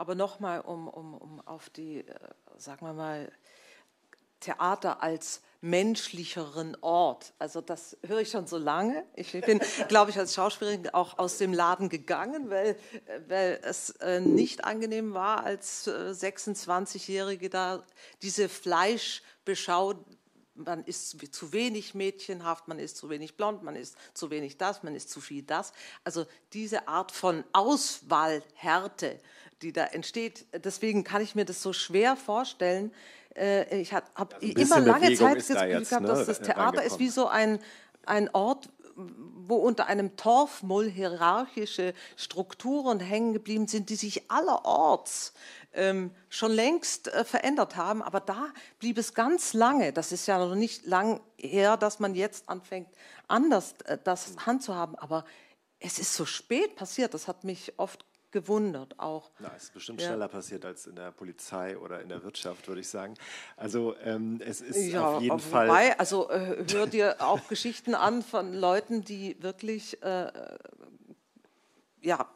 Aber nochmal, um, um, um auf die, äh, sagen wir mal, Theater als menschlicheren Ort. Also das höre ich schon so lange. Ich bin, (laughs) glaube ich, als Schauspielerin auch aus dem Laden gegangen, weil, weil es äh, nicht angenehm war, als äh, 26-Jährige da diese Fleischbeschau man ist zu wenig mädchenhaft, man ist zu wenig blond, man ist zu wenig das, man ist zu viel das. Also diese Art von Auswahlhärte, die da entsteht, deswegen kann ich mir das so schwer vorstellen, äh, ich habe hab also immer lange Bewegung Zeit das Gefühl gehabt, ne, dass das Theater ist wie so ein, ein Ort, wo unter einem Torfmull hierarchische Strukturen hängen geblieben sind, die sich allerorts ähm, schon längst äh, verändert haben. Aber da blieb es ganz lange. Das ist ja noch nicht lang her, dass man jetzt anfängt, anders äh, das handzuhaben. Aber es ist so spät passiert. Das hat mich oft gewundert auch. Na, es ist bestimmt ja. schneller passiert als in der Polizei oder in der Wirtschaft, würde ich sagen. Also ähm, es ist ja, auf jeden Fall. Wobei, also äh, hör dir auch Geschichten an von Leuten, die wirklich äh, ja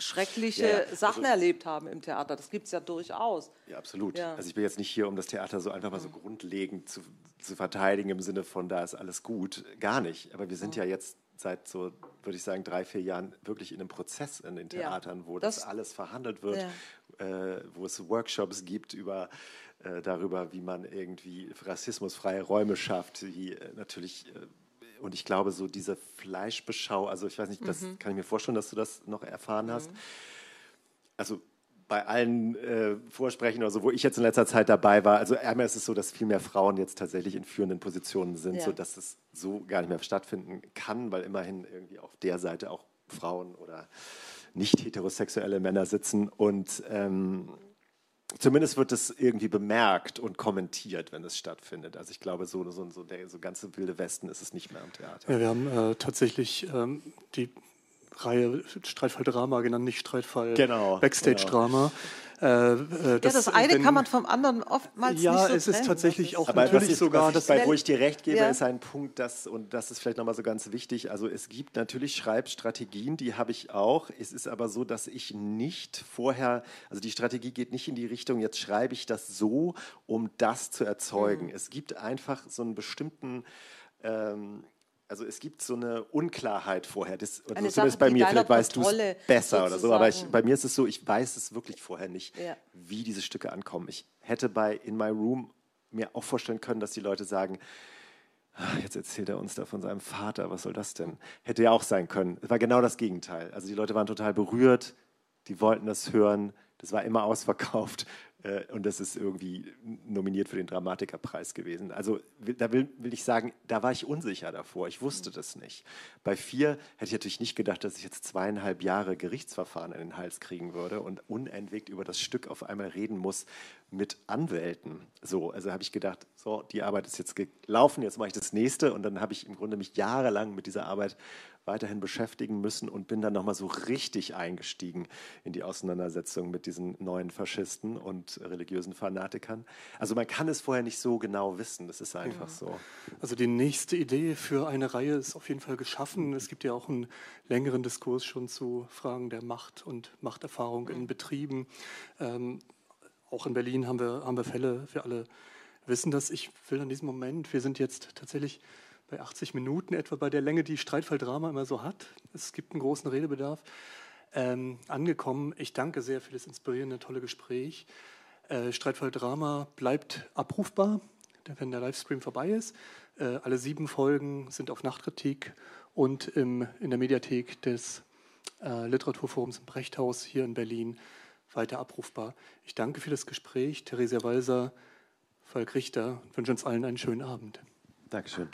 schreckliche ja, ja. Sachen also, erlebt haben im Theater. Das gibt es ja durchaus. Ja, absolut. Ja. Also ich bin jetzt nicht hier, um das Theater so einfach mal so mhm. grundlegend zu, zu verteidigen im Sinne von, da ist alles gut. Gar nicht. Aber wir sind mhm. ja jetzt seit so, würde ich sagen, drei, vier Jahren wirklich in einem Prozess in den Theatern, wo das, das, alles verhandelt wird, äh, wo es Workshops gibt über äh, darüber, wie man irgendwie rassismusfreie Räume schafft, wie äh, natürlich äh, und ich glaube, so diese Fleischbeschau, also ich weiß nicht, das mhm. kann ich mir vorstellen, dass du das noch erfahren mhm. hast. Also bei allen äh, Vorsprechen oder so, wo ich jetzt in letzter Zeit dabei war, also einmal ist es so, dass viel mehr Frauen jetzt tatsächlich in führenden Positionen sind, ja. sodass es so gar nicht mehr stattfinden kann, weil immerhin irgendwie auf der Seite auch Frauen oder nicht heterosexuelle Männer sitzen und ähm, zumindest wird es irgendwie bemerkt und kommentiert, wenn es stattfindet. Also ich glaube, so, so, so der so ganze wilde Westen ist es nicht mehr am Theater. Ja, wir haben äh, tatsächlich ähm, die Reihe Streitfall Drama genannt, nicht Streitfall genau, Backstage Drama. Genau. Äh, äh, das, ja, das eine wenn, kann man vom anderen oftmals ja, nicht so es ist tatsächlich auch Aber natürlich was ich, sogar. Was ich, bei, wo ich dir recht gebe, ja. ist ein Punkt, dass, und das ist vielleicht nochmal so ganz wichtig, also es gibt natürlich Schreibstrategien, die habe ich auch. Es ist aber so, dass ich nicht vorher, also die Strategie geht nicht in die Richtung, jetzt schreibe ich das so, um das zu erzeugen. Mhm. Es gibt einfach so einen bestimmten... Ähm, also es gibt so eine Unklarheit vorher. Das, oder also zumindest bei mir, vielleicht weißt du es besser oder so, aber ich, bei mir ist es so, ich weiß es wirklich vorher nicht, ja. wie diese Stücke ankommen. Ich hätte bei In My Room mir auch vorstellen können, dass die Leute sagen, ach, jetzt erzählt er uns da von seinem Vater, was soll das denn? Hätte ja auch sein können. Es war genau das Gegenteil. Also die Leute waren total berührt, die wollten das hören, das war immer (laughs) ausverkauft. Äh, und das ist irgendwie nominiert für den Dramatikerpreis gewesen. Also da will, will ich sagen, da war ich unsicher davor. Ich wusste das nicht. Bei vier hätte ich natürlich nicht gedacht, dass ich jetzt zweieinhalb Jahre Gerichtsverfahren in den Hals kriegen würde und unentwegt über das Stück auf einmal reden muss mit Anwälten. So, also habe ich gedacht, so, die Arbeit ist jetzt gelaufen, jetzt mache ich das nächste. Und dann habe ich im Grunde mich jahrelang mit dieser Arbeit weiterhin beschäftigen müssen und bin dann nochmal so richtig eingestiegen in die Auseinandersetzung mit diesen neuen Faschisten und religiösen Fanatikern. Also man kann es vorher nicht so genau wissen, das ist einfach ja. so. Also die nächste Idee für eine Reihe ist auf jeden Fall geschaffen. Es gibt ja auch einen längeren Diskurs schon zu Fragen der Macht und Machterfahrung in Betrieben. Ähm, auch in Berlin haben wir, haben wir Fälle, wir alle wissen das. Ich will an diesem Moment, wir sind jetzt tatsächlich bei 80 Minuten etwa bei der Länge, die Streitfalldrama immer so hat. Es gibt einen großen Redebedarf. Ähm, angekommen. Ich danke sehr für das inspirierende, tolle Gespräch. Äh, Streitfalldrama bleibt abrufbar, wenn der Livestream vorbei ist. Äh, alle sieben Folgen sind auf Nachtkritik und im, in der Mediathek des äh, Literaturforums im Brechthaus hier in Berlin weiter abrufbar. Ich danke für das Gespräch. Theresia Walser, Falk Richter, wünsche uns allen einen schönen Abend. Dankeschön.